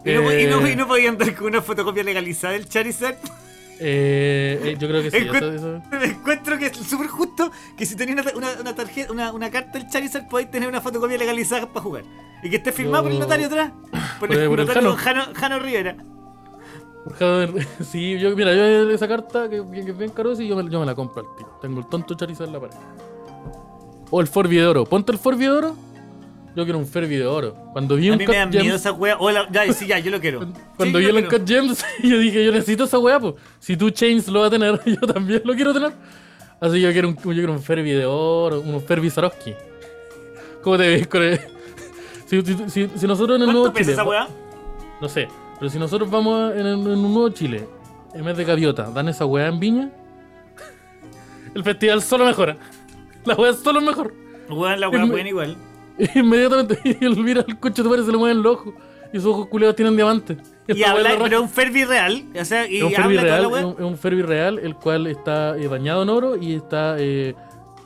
¿Y, no, po- y, no, Eh. y no podía andar con una fotocopia legalizada del Charizard? Eh, eh, yo creo que sí. Encuent- eso- eso- Me encuentro que es súper justo que si tenéis una, una, una tarjeta, una, una carta del Charizard, podéis tener una fotocopia legalizada para jugar. Y que esté firmado por el notario atrás. Por Por el- el, por el notario Jano. Jano, Jano Rivera. Sí, yo, mira, yo esa carta que, que es bien caro, sí, yo me, yo me la compro al tiro. Tengo el tonto Charizard en la pared. O el de oro. Ponte el de oro. Yo quiero un Furby de oro. Cuando vi A un mí Cut me dan miedo esa wea. Hola, ya, sí, ya, yo lo quiero. cuando Sí, vi el. Uncut Gems, yo dije, yo necesito esa weá, pues. Si tú Chains lo vas a tener, yo también lo quiero tener. Así que yo quiero un, yo quiero un Furby de oro, un Furby Swarovski. ¿Cómo te ves con el- si, si, si- si nosotros en el nuevo ¿Cuánto pesa Chile, esa wea? no sé, pero si nosotros vamos en, el- en un nuevo Chile, en vez de gaviota, dan esa weá en Viña, el festival solo mejora. La solo es mejor. Weón, la wea Es- buena igual. Inmediatamente, él mira el coche de se le mueven los ojos y sus ojos culeados tienen diamantes. Y habla, pero un Ferbi real. O sea, y es un toda real, es un, es un real, el cual está eh, bañado en oro y está. Eh,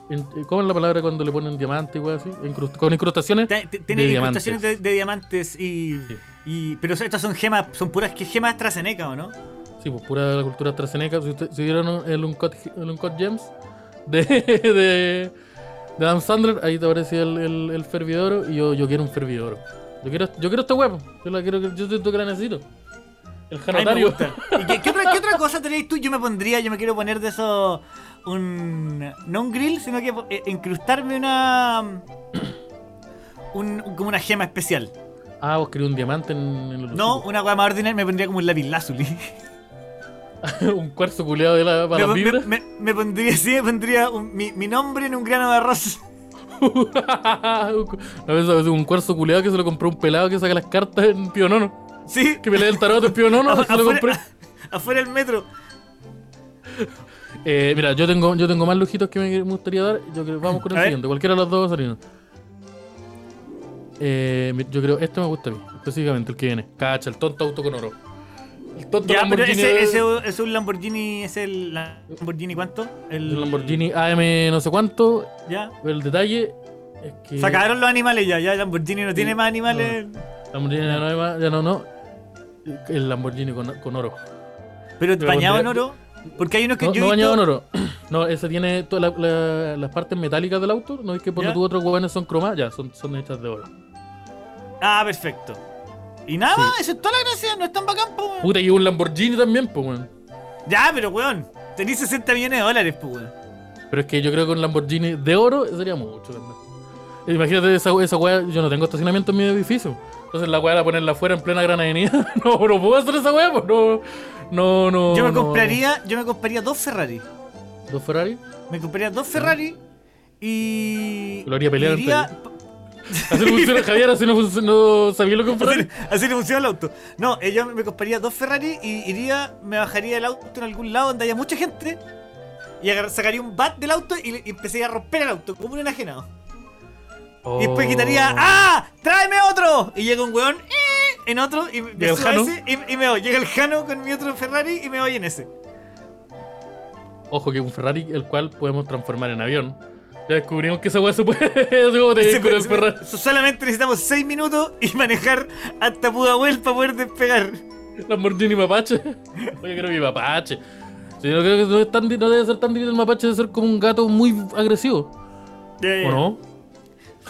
en- ¿Cómo es la palabra cuando le ponen diamante y así? Incrust- con incrustaciones. Tiene de incrustaciones diamantes. de, de diamantes y, Sí. y. Pero estas son gemas, son puras gemas AstraZeneca, ¿o no? Sí, pues pura la cultura AstraZeneca. Si, usted- si vieron el Uncut, el Uncut Gems de, de, de Adam Sandler, ahí te aparecía el, el, el fervidoro y yo, yo quiero un fervidoro. Yo quiero, yo quiero este huevo. Yo, la quiero, yo siento que la necesito. El. ¿Y qué, qué otra, qué otra cosa tenéis tú? Yo me pondría, yo me quiero poner de eso un. No un grill, sino que eh, incrustarme una. Un, como una gema especial. Ah, vos querías un diamante en, en los No, una hueá más ordinaria me pondría como un lápiz lazuli. un cuarzo culeado de la, para Me, las me- vibras. me- me pondría, sí, me pondría un- mi, mi nombre en un grano de arroz. Una vez un cuarzo culeado que se lo compró un pelado que saca las cartas en Pionono. Sí, Que pelea el tarot en Pionono, se lo compré. afuera, afuera del metro. Eh, mira, yo tengo, yo tengo más lujitos que me gustaría dar. Yo creo, vamos con el siguiente. Cualquiera de los dos salir. Eh, yo creo, este me gusta a mí, específicamente el que viene. Cacha, el tonto auto con oro. El tonto Ya, pero Lamborghini. ese, es un Lamborghini, es el Lamborghini ¿cuánto? el Lamborghini AM no sé cuánto. Ya. El detalle es que. Sacaron los animales ya, ya Lamborghini no tiene más animales. Lamborghini ya no, hay más- ya no, no. El Lamborghini con, con oro. Pero Pero bañado en oro. Porque hay unos que No, yo no bañado en oro. No, ese tiene todas la- la- las partes metálicas del auto. ¿No es que por Ya. tu otros hueones son cromadas? Ya, son, son hechas de oro. Ah, perfecto. Y nada, más, eso es toda la gracia, no es tan bacán, po, weón. Puta, y un Lamborghini también, pues, weón. Ya, pero weón, tenés 60 millones de dólares, pues weón. Pero es que yo creo que un Lamborghini de oro sería mucho también. Imagínate esa, esa weá, yo no tengo estacionamiento en mi edificio. Entonces la weá la ponerla afuera en plena gran avenida. no, no puedo hacer esa weá, pues no. No, no. Yo me no. compraría, yo me compraría dos Ferrari. ¿Dos Ferrari? Me compraría dos Ferrari y. Lo haría pelear iría- Así no funciona Javier, así no, no sabía lo que. Así, así le funciona el auto. No, eh, yo me compraría dos Ferrari y iría, me bajaría el auto en algún lado donde haya mucha gente y sacaría un bat del auto y, y empezaría a romper el auto como un enajenado. Y después Oh. quitaría, ¡ah! ¡Tráeme otro! Y llega un weón ¡eh! en otro y me el subo a Jano? ese y, y me voy. Llega el Jano con mi otro Ferrari y me voy en ese. Ojo que un Ferrari, el cual podemos transformar en avión. Ya descubrimos que esa weá se puede. Se puede- Ferrari. so- solamente necesitamos 6 minutos y manejar hasta Pudahuel para poder despegar. Lamborghini Mapache. Oye, creo que Mapache. Sí, yo creo que no, es tan di- no debe ser tan difícil el Mapache de ser como un gato muy agresivo. ¿O no?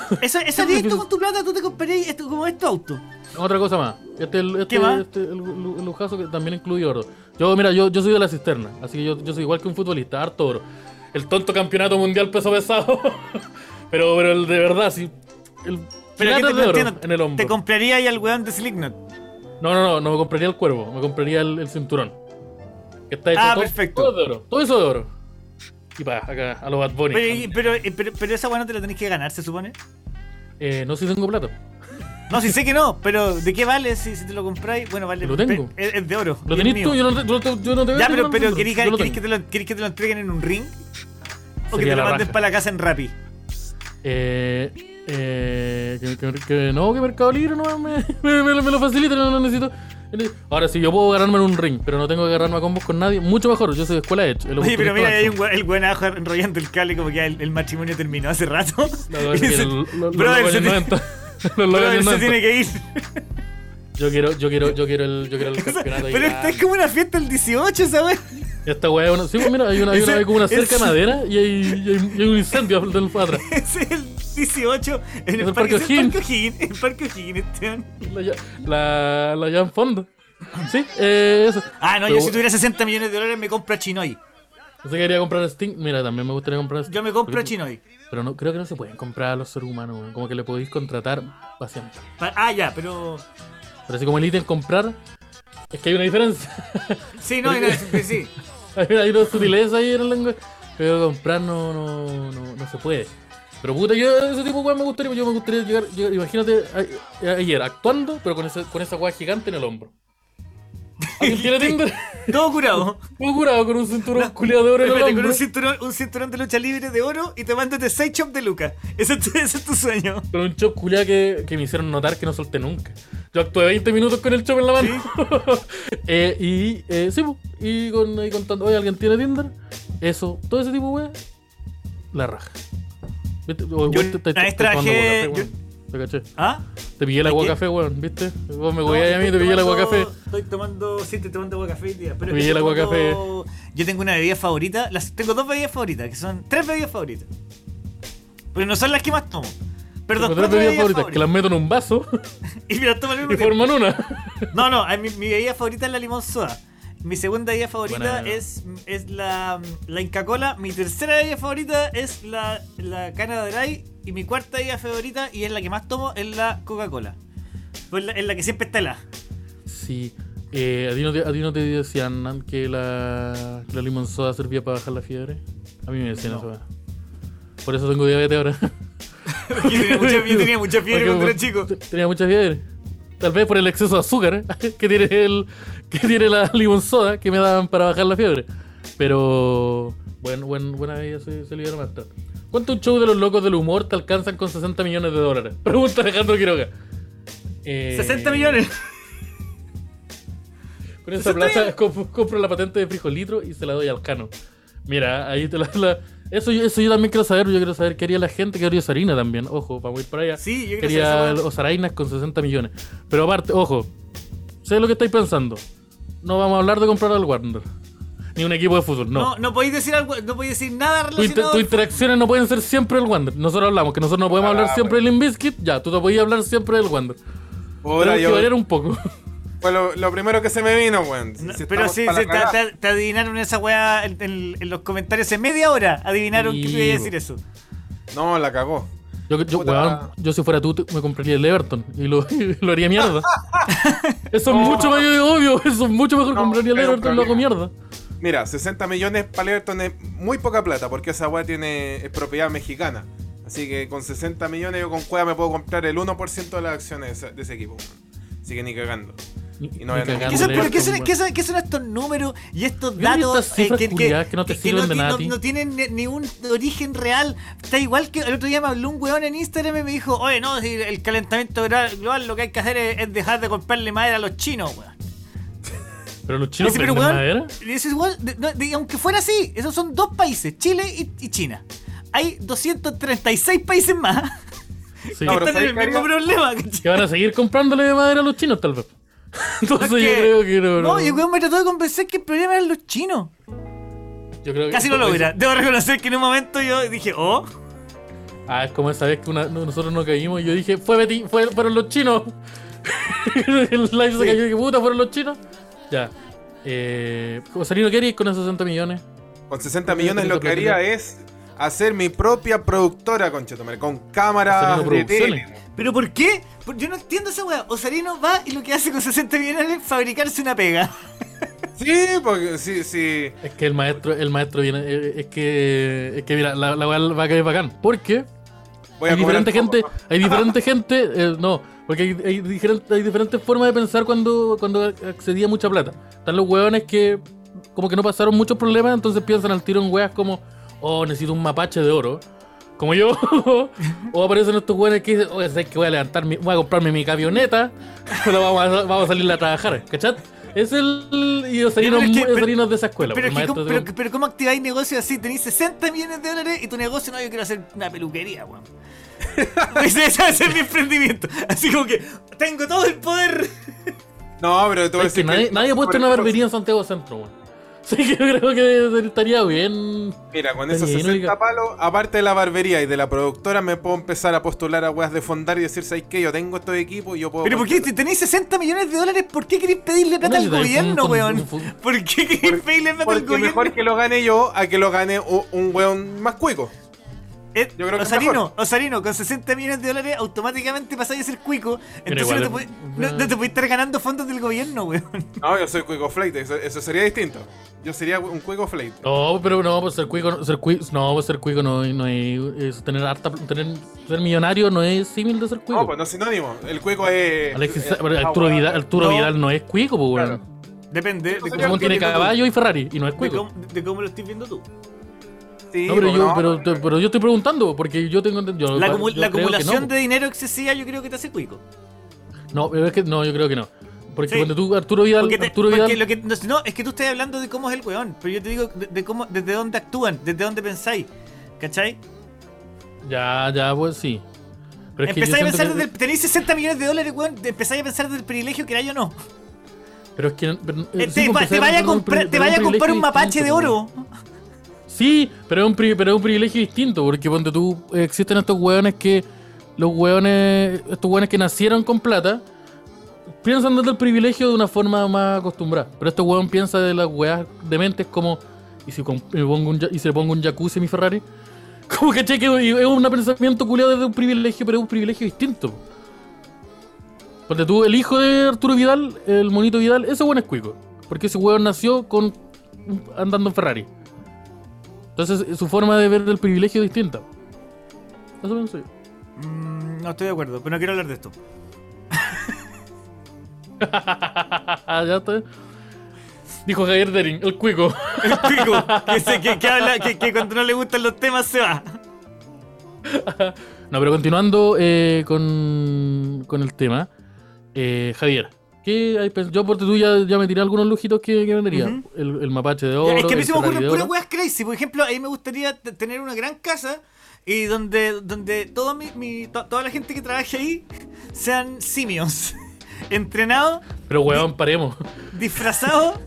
Eso, eso tú con tu plata, tú te comprarías esto como este auto. Otra cosa más. Este, el, este, ¿Qué más? este el, el lujazo que también incluye oro. Yo, mira, yo, yo soy de la cisterna, así que yo, yo soy igual que un futbolista, harto oro. El tonto campeonato mundial peso pesado. pero, pero el de verdad, sí. El Pero que te, de oro entiendo, en el hombro. te compraría ahí al weón de Slipknot. No, no, no, no me compraría el cuervo, me compraría el, el cinturón. Que está hecho Ah, todo, perfecto. todo de oro. Todo eso de oro. Y para acá, a los Bad Bunny. Pero, pero, pero, pero esa weón no te la tenés que ganar, se supone. Eh, no si tengo plata. No, si sé que no, pero ¿de qué vale si, si te lo compráis? Bueno, vale. Lo tengo. Es, es de oro. ¿Lo tenés tú? Yo no yo no yo no te veo Ya, pero, pero. ¿querés, que te lo, querés que te lo entreguen en un ring? ¿O que te lo manden raja. para la casa en Rappi? Eh, eh, que, que- que no, que Mercado Libre no me, me, me- me lo facilita, no lo necesito. Ahora, si yo puedo ganarme en un ring, pero no tengo que agarrarme a combos con nadie, mucho mejor. Yo soy de escuela hecho. el Oye, pero mira, hay un el buen abajo enrollando el cable como que el, el matrimonio terminó hace rato. No, no, lo- lo- se 90. Los años se 90. tiene que ir. Yo quiero, yo quiero, yo quiero el, yo quiero el campeonato. Pero esta es como una fiesta el 18, ¿sabes? Esta weá, es una- sí, pues mira, hay una, hay una, hay como una cerca de madera y hay, y hay, y hay un incendio del atrás. Ese es el 18 en el, el parque, O'Higgins. El Parque O'Higgins. La, la, la ya en fondo. Sí, eh, eso. Ah, no, Pero- yo si tuviera 60 millones de dólares me compro a Chinoy. Yo sé que quería comprar Sting. Mira, también me gustaría comprar Sting. Yo me compro Chinoy. Pero no, creo que no se pueden comprar a los seres humanos, weón. Como que le podéis contratar paciente. Pa- Ah, ya, pero. Pero así como el ítem comprar, es que hay una diferencia. Sí, no, no, sí, sí. hay, hay una sutileza ahí en el lenguaje. Pero comprar no, no, no, no se puede. Pero puta, yo ese tipo de weá me gustaría, yo me gustaría llegar, llegar- imagínate a- a- ayer actuando, pero con, ese, con esa weá gigante en el hombro. ¿Alguien tiene Tinder? Todo curado. Muy curado con un cinturón culiado de oro Espérate, con un cinturón, un cinturón de lucha libre de oro y te mándate 6 chops de lucas. Ese, es tu- ese es tu sueño. Con un chop culiado que, que me hicieron notar que no solté nunca. Yo actué 20 minutos con el chop en la mano. Eh, y eh, sí, y con, ahí contando, oye, ¿alguien tiene Tinder? Eso, todo ese tipo de weá, la raja. Yo una vez trabajé- weón. Te caché. ¿Ah? Te pillé el agua café, weón, ¿viste? Vos me No, voy a mí, te pillé el agua café. Estoy tomando, sí, estoy tomando agua café día. Pero Me pillé el agua tomando- Yo tengo una bebida favorita. Las, tengo dos bebidas favoritas, que son tres bebidas favoritas. Pero no son las que más tomo. Perdón, tres ¿cuál es tu bebidas bebida favoritas, que las meto en un vaso Y me las tomo al mismo y forman una. No, no, a mi, mi bebida favorita es la limón soda. Mi segunda bebida favorita Buena. es, es la, la Inca Cola. Mi tercera bebida favorita es la, la Cana de Dry. Y mi cuarta bebida favorita, y es la que más tomo, es la Coca-Cola. Pues la- es la que siempre está helada. Sí. Eh, ¿a, ti no te, ¿A ti no te decían que la, la limón soda servía para bajar la fiebre? A mí me decían eso. weón. Por eso tengo diabetes ahora. yo, tenía mucha, yo tenía mucha fiebre Porque cuando era chico. te- Tenía mucha fiebre. Tal vez por el exceso de azúcar que tiene el que tiene la limón soda que me daban para bajar la fiebre. Pero buen, buen, buena bebida se, se libera más tarde. ¿Cuánto un show de los locos del humor te alcanzan con 60 millones de dólares? Pregunta Alejandro Quiroga. Eh, 60 millones. Con esa 60 plata millones. comp- compro la patente de frijolitro y se la doy al cano. Mira, ahí te la, la- eso, yo, eso yo también quiero saber. Yo quiero saber qué haría la gente, qué haría Sarina también. Ojo, vamos a ir para allá. Sí, yo quiero Quería saber esa los Sarainas con 60 millones. Pero aparte, ojo, sé lo que estáis pensando. No vamos a hablar de comprar al Warner. Ni un equipo de fútbol, no. No, no podéis decir algo, no podéis decir nada relacionado. tus interacciones no pueden ser siempre el Wander. Nosotros hablamos que nosotros no podemos Ah, hablar siempre del Limbiskit. Ya, tú te podías hablar siempre del Wander. Ahora Tenemos que variar un poco. fue lo, lo primero que se me vino, weón. Si- No, si pero sí, sí, te, cagá. te- te adivinaron esa weá en, en- en los comentarios en media hora. Adivinaron Sí, que te iba a decir eso. No, la cagó. Yo, yo, weón, yo si fuera tú te- me compraría el Everton y lo, y lo haría mierda. Eso es mucho más obvio. Eso es mucho mejor No, compraría el Everton y lo hago mierda. Mira, 60 millones para Everton es muy poca plata porque esa weá tiene es propiedad mexicana. Así que con 60 millones yo con Cueva me puedo comprar el 1% de las acciones de ese, de ese equipo. Así que ni cagando. Y no ¿Qué son, pero ¿qué son, qué son- qué son estos números y estos datos cifras culiadas que no te sirven de ti- nada no, ti. no tienen ni, ni un origen real? Está igual que el otro día me habló un weón en Instagram y me dijo, oye, no, si el calentamiento global lo que hay que hacer es, es dejar de comprarle madera a los chinos, weón. Pero los chinos pero venden madera. igual, de- no, de- aunque fuera así, esos son dos países, Chile y, y China. Hay 236 países más Sí. No, están en el ¿sabes qué mismo problema. Que van a seguir comprándole de madera a los chinos, tal vez. Entonces No, yo es creo que no. No, y el weón me trató de convencer que el problema eran los chinos. Yo creo que- Casi lo logra. Debo reconocer que en un momento yo dije, oh, Ah, es como esa vez que una- no- nosotros no caímos y yo dije, fue Betty, fue, fueron los chinos. el live se cayó y dije, puta, fueron los chinos. Ya. Eh, Salino, ¿qué harías con esos 60 millones? Con 60 Porque millones lo que haría es hacer mi propia productora, conchetomare, con cámaras Haciendo de tele. ¿pero por qué? Yo no entiendo esa weá. Osarino va y lo que hace con 60 millones es fabricarse una pega. Sí, porque sí, sí. Es que el maestro, el maestro viene, eh, es que, es que mira, la, la weá va a caer bacán. Porque Voy a hay diferente poco. gente, hay diferente gente, eh, no, porque hay, hay, diferente- hay diferentes formas de pensar cuando, cuando accedía mucha plata. Están los hueones que como que no pasaron muchos problemas, entonces piensan al tiro en weas como, oh, necesito un mapache de oro. Como yo, o aparecen estos hueones que dicen, oye, ¿sabes que voy a levantar mi- voy a comprarme mi camioneta, pero vamos a, vamos a salir a trabajar, ¿cachat? Es el. Y Osarino Pero es que- de esa escuela. Pero, que maestro ¿cómo, de- pero, pero ¿cómo activáis negocios así? Tenéis 60 millones de dólares y tu negocio no, yo quiero hacer una peluquería, weón. Ese ese ser mi emprendimiento. Así como que tengo todo el poder. No, pero te voy a Es que decir nadie, que- nadie ha puesto una barbería en Santiago Centro, weón. Así que yo creo que estaría bien. Mira, con esos Oye, no 60 diga- palos, aparte de la barbería y de la productora, me puedo empezar a postular a weas de fondar y decir, ¿sabes qué? Yo tengo estos equipos y yo puedo. Pero ¿por qué? Si tenéis 60 millones de dólares, ¿por qué queréis pedirle plata al gobierno, weón? ¿Por qué queréis pedirle plata al Porque gobierno? mejor que lo gane yo a que lo gane un weón más cuico. Eh, Yo creo que es Osarino, mejor. Osarino, con 60 millones de dólares automáticamente pasáis a ser cuico. Entonces no, te es- podéis- no, no te podéis estar ganando fondos del gobierno, weón. No, yo soy cuico flight, eso, eso sería distinto. Yo sería un cuico flight. No, pero no, pues ser cuico, ser cuico, no, pues ser cuico no, no es, es tener harta, tener, ser millonario no es símil de ser cuico. No, pues no es sinónimo. El cuico es. Alexis, es- Arturo. Vidal, Arturo No. Vidal no es cuico, pues weón. Claro. Depende de cómo, tiene de caballo y Ferrari y no es de cuico. cómo- de cómo lo estés viendo tú. Sí, No, pero yo, no. pero, te- pero yo estoy preguntando, porque yo tengo entendido. La, acumulación no. de dinero excesiva yo creo que te hace cuico. No, pero es que no, yo creo que no. Porque Sí. cuando tú, Arturo Vidal, te- Arturo Vidal, lo que, no, no, es que tú estás hablando de cómo es el weón, pero yo te digo de, de cómo, desde dónde actúan, desde dónde pensáis. ¿Cachai? ya, ya, pues sí. Pero Empezáis a pensar que- desde el, tenéis 60 millones de dólares, weón, empezáis a pensar desde el privilegio que era yo no. Pero es que. pero, eh, Eh, sí, te, pues, va- te vaya a comprar, te un vaya a comprar un privilegio mapache de oro. pues. Sí, pero es un, pero es un privilegio distinto, porque ponte tú, existen estos hueones que, los hueones, estos hueones que nacieron con plata, piensan desde el privilegio de una forma más acostumbrada. Pero este hueón piensa de las hueas dementes como, ¿y si, me pongo y si le pongo un jacuzzi a mi Ferrari? Como que es un pensamiento culiado desde un privilegio, pero es un privilegio distinto. Ponte tú, el hijo de Arturo Vidal, el monito Vidal, ese hueón es cuico. Porque ese hueón nació con andando en Ferrari. Entonces su forma de ver el privilegio es distinta. Eso pienso yo. Mm, no estoy de acuerdo, pero no quiero hablar de esto. ya está. Dijo Javier Dering, el cuico. El pico, que, se- que- que habla, que, que cuando no le gustan los temas se va. No, pero continuando eh, con, con el tema. eh, Javier, ¿qué hay pens- Yo por tú ya, ya me tiré algunos lujitos que, que vendería. El, el mapache de oro. es que a mí se me ocurren puras weas crazy. Por ejemplo, a mí me gustaría tener una gran casa y donde, donde todo mi, mi- to- toda la gente que trabaje ahí sean simios. Entrenados, Pero weón, paremos. disfrazados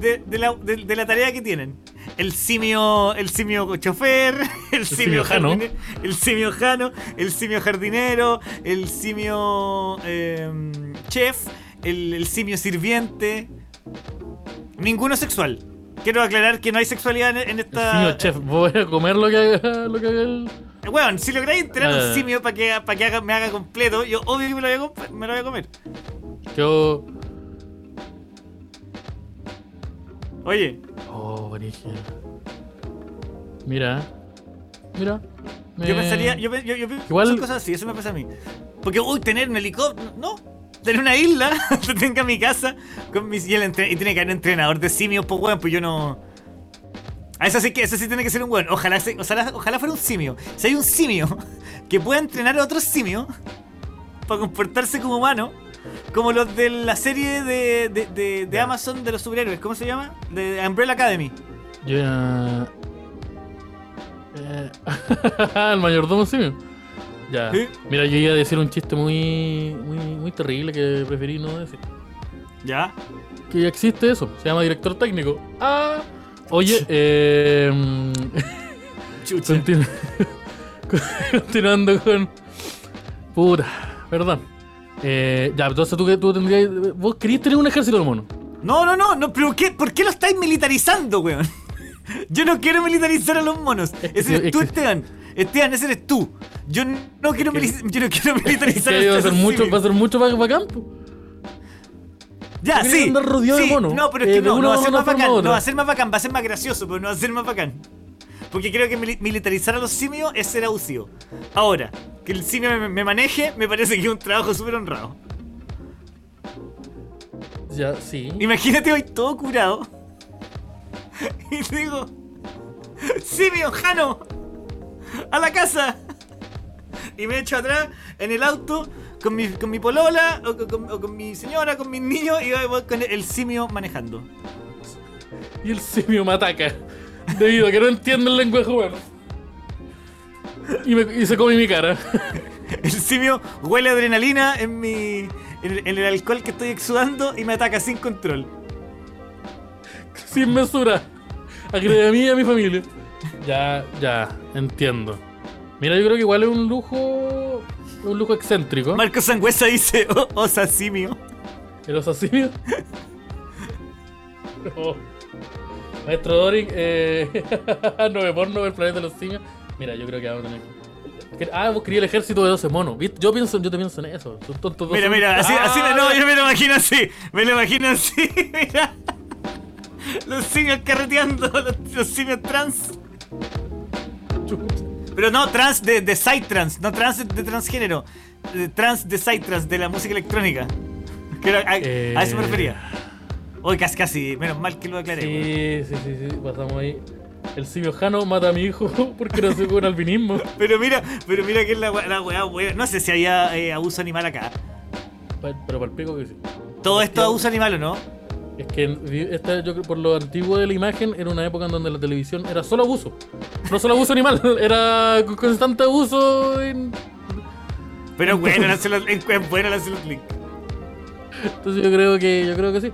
de, de la, de- de la tarea que tienen. El simio, el simio chofer, el simio, simio jano. el simio jano, el simio jardinero, el simio em, chef, el, el simio sirviente. Ninguno sexual. Quiero aclarar que no hay sexualidad en, esta. simio chef, voy a comer lo que haga, lo que haga el. Weón, si lográis entrenar Ah. un simio para que, pa' que haga- me haga completo, yo obvio que me lo voy a, me lo voy a comer. Yo. Oye, Oh, brígido. Mira. Mira. yo pensaría, yo, yo, yo Igual- cosas así, eso me pasa a mí. Porque, uy, tener un helicóptero, no. Tener una isla, que tenga mi casa con mis, y, el entre- y tiene que haber un entrenador de simios, pues weón, pues yo no. A eso sí que eso sí tiene que ser un weón. Ojalá, ojalá, ojalá fuera un simio. Si hay un simio que pueda entrenar a otros simios para comportarse como humano, como los de la serie de, de, de- de Amazon de los superhéroes, ¿cómo se llama? De Umbrella Academy. Yo ya. Eh, el mayordomo simio. Ya. Mira, yo iba a decir un chiste muy, muy, muy terrible que preferí no decir. ¿Ya? Que ya existe eso. Se llama director técnico. Ah. Oye, eh, Chucha. continu- continuando con. Puta, perdón. Eh, ya, entonces tú, tú tendrías. Vos querías tener un ejército de monos. No, no, no, no, pero ¿qué? ¿por qué lo estáis militarizando, weón? Yo no quiero militarizar a los monos. Ese eres es tú, Esteban. Esteban, ese eres tú. Yo no quiero, que- mili- yo no quiero Es militarizar que va a ser mucho, va a ser mucho para, para campo. Ya, sí. andar rodeado de sí. monos. No, pero es Eh, que no, no va a ser más bacán. No va a ser más bacán, va a ser más gracioso, pero no va a ser más bacán. Porque creo que mili- militarizar a los simios es ser abusivo. Ahora, que el simio me, me maneje, me parece que es un trabajo súper honrado. Ya, sí. Imagínate hoy todo curado. Y digo, simio, Jano, a la casa. Y me echo atrás en el auto con mi, con mi polola o con, o con mi señora, con mis niños y voy con el simio manejando. Y el simio me ataca. Debido a que no entiende el lenguaje humano. Y, me- y se come mi cara. El simio huele adrenalina en mi. En el, en el alcohol que estoy exudando y me ataca sin control. Sin mesura. Agrede a mí y a mi familia. Ya, ya, entiendo. Mira, yo creo que igual es un lujo. Un lujo excéntrico. Marco Sangüesa dice, oh, osa simio. ¿El oso simio? No. Maestro Doric, eh. no me porno el planeta de los simios. Mira, yo creo que vamos a tener Ah, vos querías el ejército de 12 monos. ¿viste? Yo pienso, yo te pienso en eso. Son tontos Mira, 12 mira, así, así me, Ah, no, yo me lo imagino así. Me lo imagino así, mira. Los simios carreteando, los, los simios trans. Pero no, trans de, de side trans, no trans de, de transgénero. De trans de side trans, de la música electrónica. Que era- a, a eso me Eh. refería. Hoy casi, casi, menos mal que lo aclaré. Sí, sí, sí, sí, pasamos ahí. El simio Jano mata a mi hijo porque no se con albinismo. Pero mira, pero mira que es la weá, la weá, weá. No sé si había eh, abuso animal acá. Pero para el pico que sí. ¿Todo esto es abuso animal o no? Es que esta, yo creo por lo antiguo de la imagen era una época en donde la televisión era solo abuso. No solo abuso animal, era con- constante abuso en... Pero bueno, es es bueno los links. Entonces yo creo que yo creo que sí.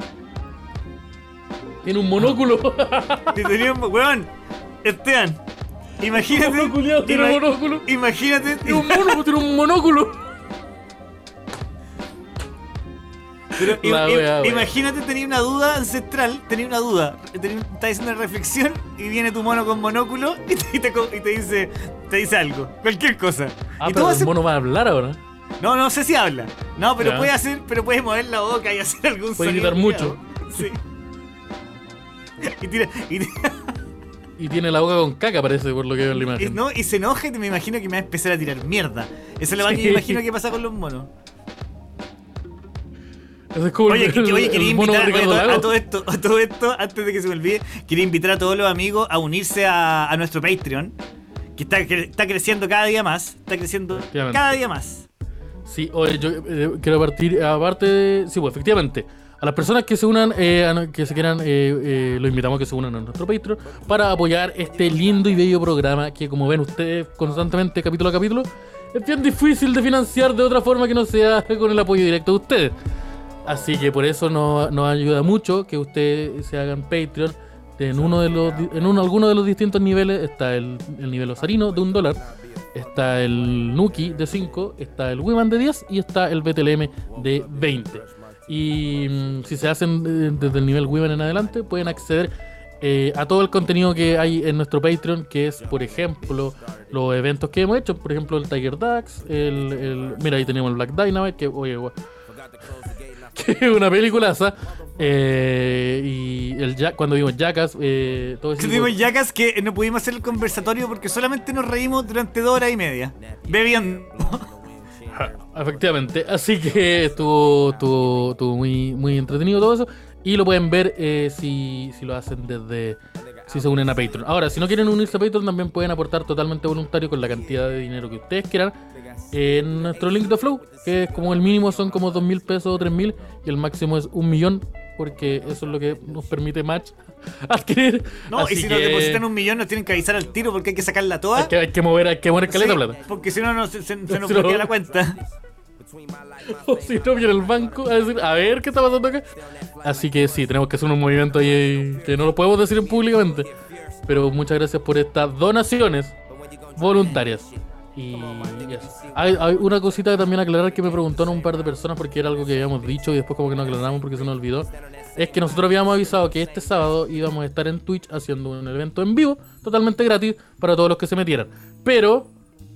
Tiene un monóculo. Y teníamos, weón, Esteban, imagínate. Mono culiao, tiene ima- monóculo. Imagínate. Tiene un mono, tiene un monóculo. Pero im- La im- wea, wea. imagínate tener una duda ancestral, tener una duda, estás haciendo una reflexión y viene tu mono con monóculo y te, y te co- y te dice te dice algo, cualquier cosa. Ah, y pero el mono va a hablar ahora. No, no sé si habla. No, pero Ya. puede hacer, pero puede mover la boca y hacer algún Puede sonido gritar mucho. Sí. Y tira, y, tira- Y tiene la boca con caca, parece, por lo que veo en la y imagen. no, y se enoja y me imagino que me va a empezar a tirar mierda. Eso es que Sí. me imagino que pasa con los monos. Es como Oye, el, que, oye, quería invitar oye, a, todo, esto, a todo esto, antes de que se me olvide, quería invitar a todos los amigos a unirse a, a nuestro Patreon, que está, que está creciendo cada día más, está creciendo cada día más. Sí, oye, yo eh, quiero partir, aparte, de- sí, pues efectivamente, a las personas que se unan, eh, a que se quieran, eh, eh, los invitamos a que se unan a nuestro Patreon para apoyar este lindo y bello programa que, como ven ustedes constantemente, capítulo a capítulo, es bien difícil de financiar de otra forma que no sea con el apoyo directo de ustedes. Así que por eso nos, ayuda mucho que ustedes se hagan Patreon. En uno de los en uno, alguno de los distintos niveles está el, el nivel osarino de un dólar, está el Nuki de 5, está el Wiman de 10 y está el BTLM de 20. Y mm, si se hacen eh, desde el nivel Wiman en adelante, pueden acceder eh, a todo el contenido que hay en nuestro Patreon, que es, por ejemplo, los eventos que hemos hecho, por ejemplo, el Tiger Dax, el, mira, ahí tenemos el Black Dynamite, que, oye, que es una peliculaza. eh, y el Ja- cuando vimos Jackass, eh, todo ese Tuvimos yacas que no pudimos hacer el conversatorio porque solamente nos reímos durante dos horas y media. Bebiendo. Efectivamente, así que estuvo, estuvo, estuvo muy, muy entretenido todo eso. Y lo pueden ver eh, si, si lo hacen desde. Si se unen a Patreon. Ahora, si no quieren unirse a Patreon, también pueden aportar totalmente voluntario con la cantidad de dinero que ustedes quieran en nuestro link de Flow, que es como el mínimo son como dos mil pesos o tres mil y el máximo es un millón, porque eso es lo que nos permite Match adquirir. No, Así y si que nos depositan un millón nos tienen que avisar al tiro porque hay que sacarla toda. hay que, hay que mover, hay que mover caleta Sí, plata. Porque si no, no se, se- se nos Si no- bloquea la cuenta. O si no, viene el banco a decir, a ver qué está pasando acá. Así que sí, tenemos que hacer un movimiento ahí que no lo podemos decir en públicamente. Pero muchas gracias por estas donaciones voluntarias. Y eso. Hay, hay una cosita que también aclarar que me preguntaron un par de personas porque era algo que habíamos dicho y después como que no aclaramos porque se nos olvidó. Es que nosotros habíamos avisado que este sábado íbamos a estar en Twitch haciendo un evento en vivo, totalmente gratis, para todos los que se metieran. Pero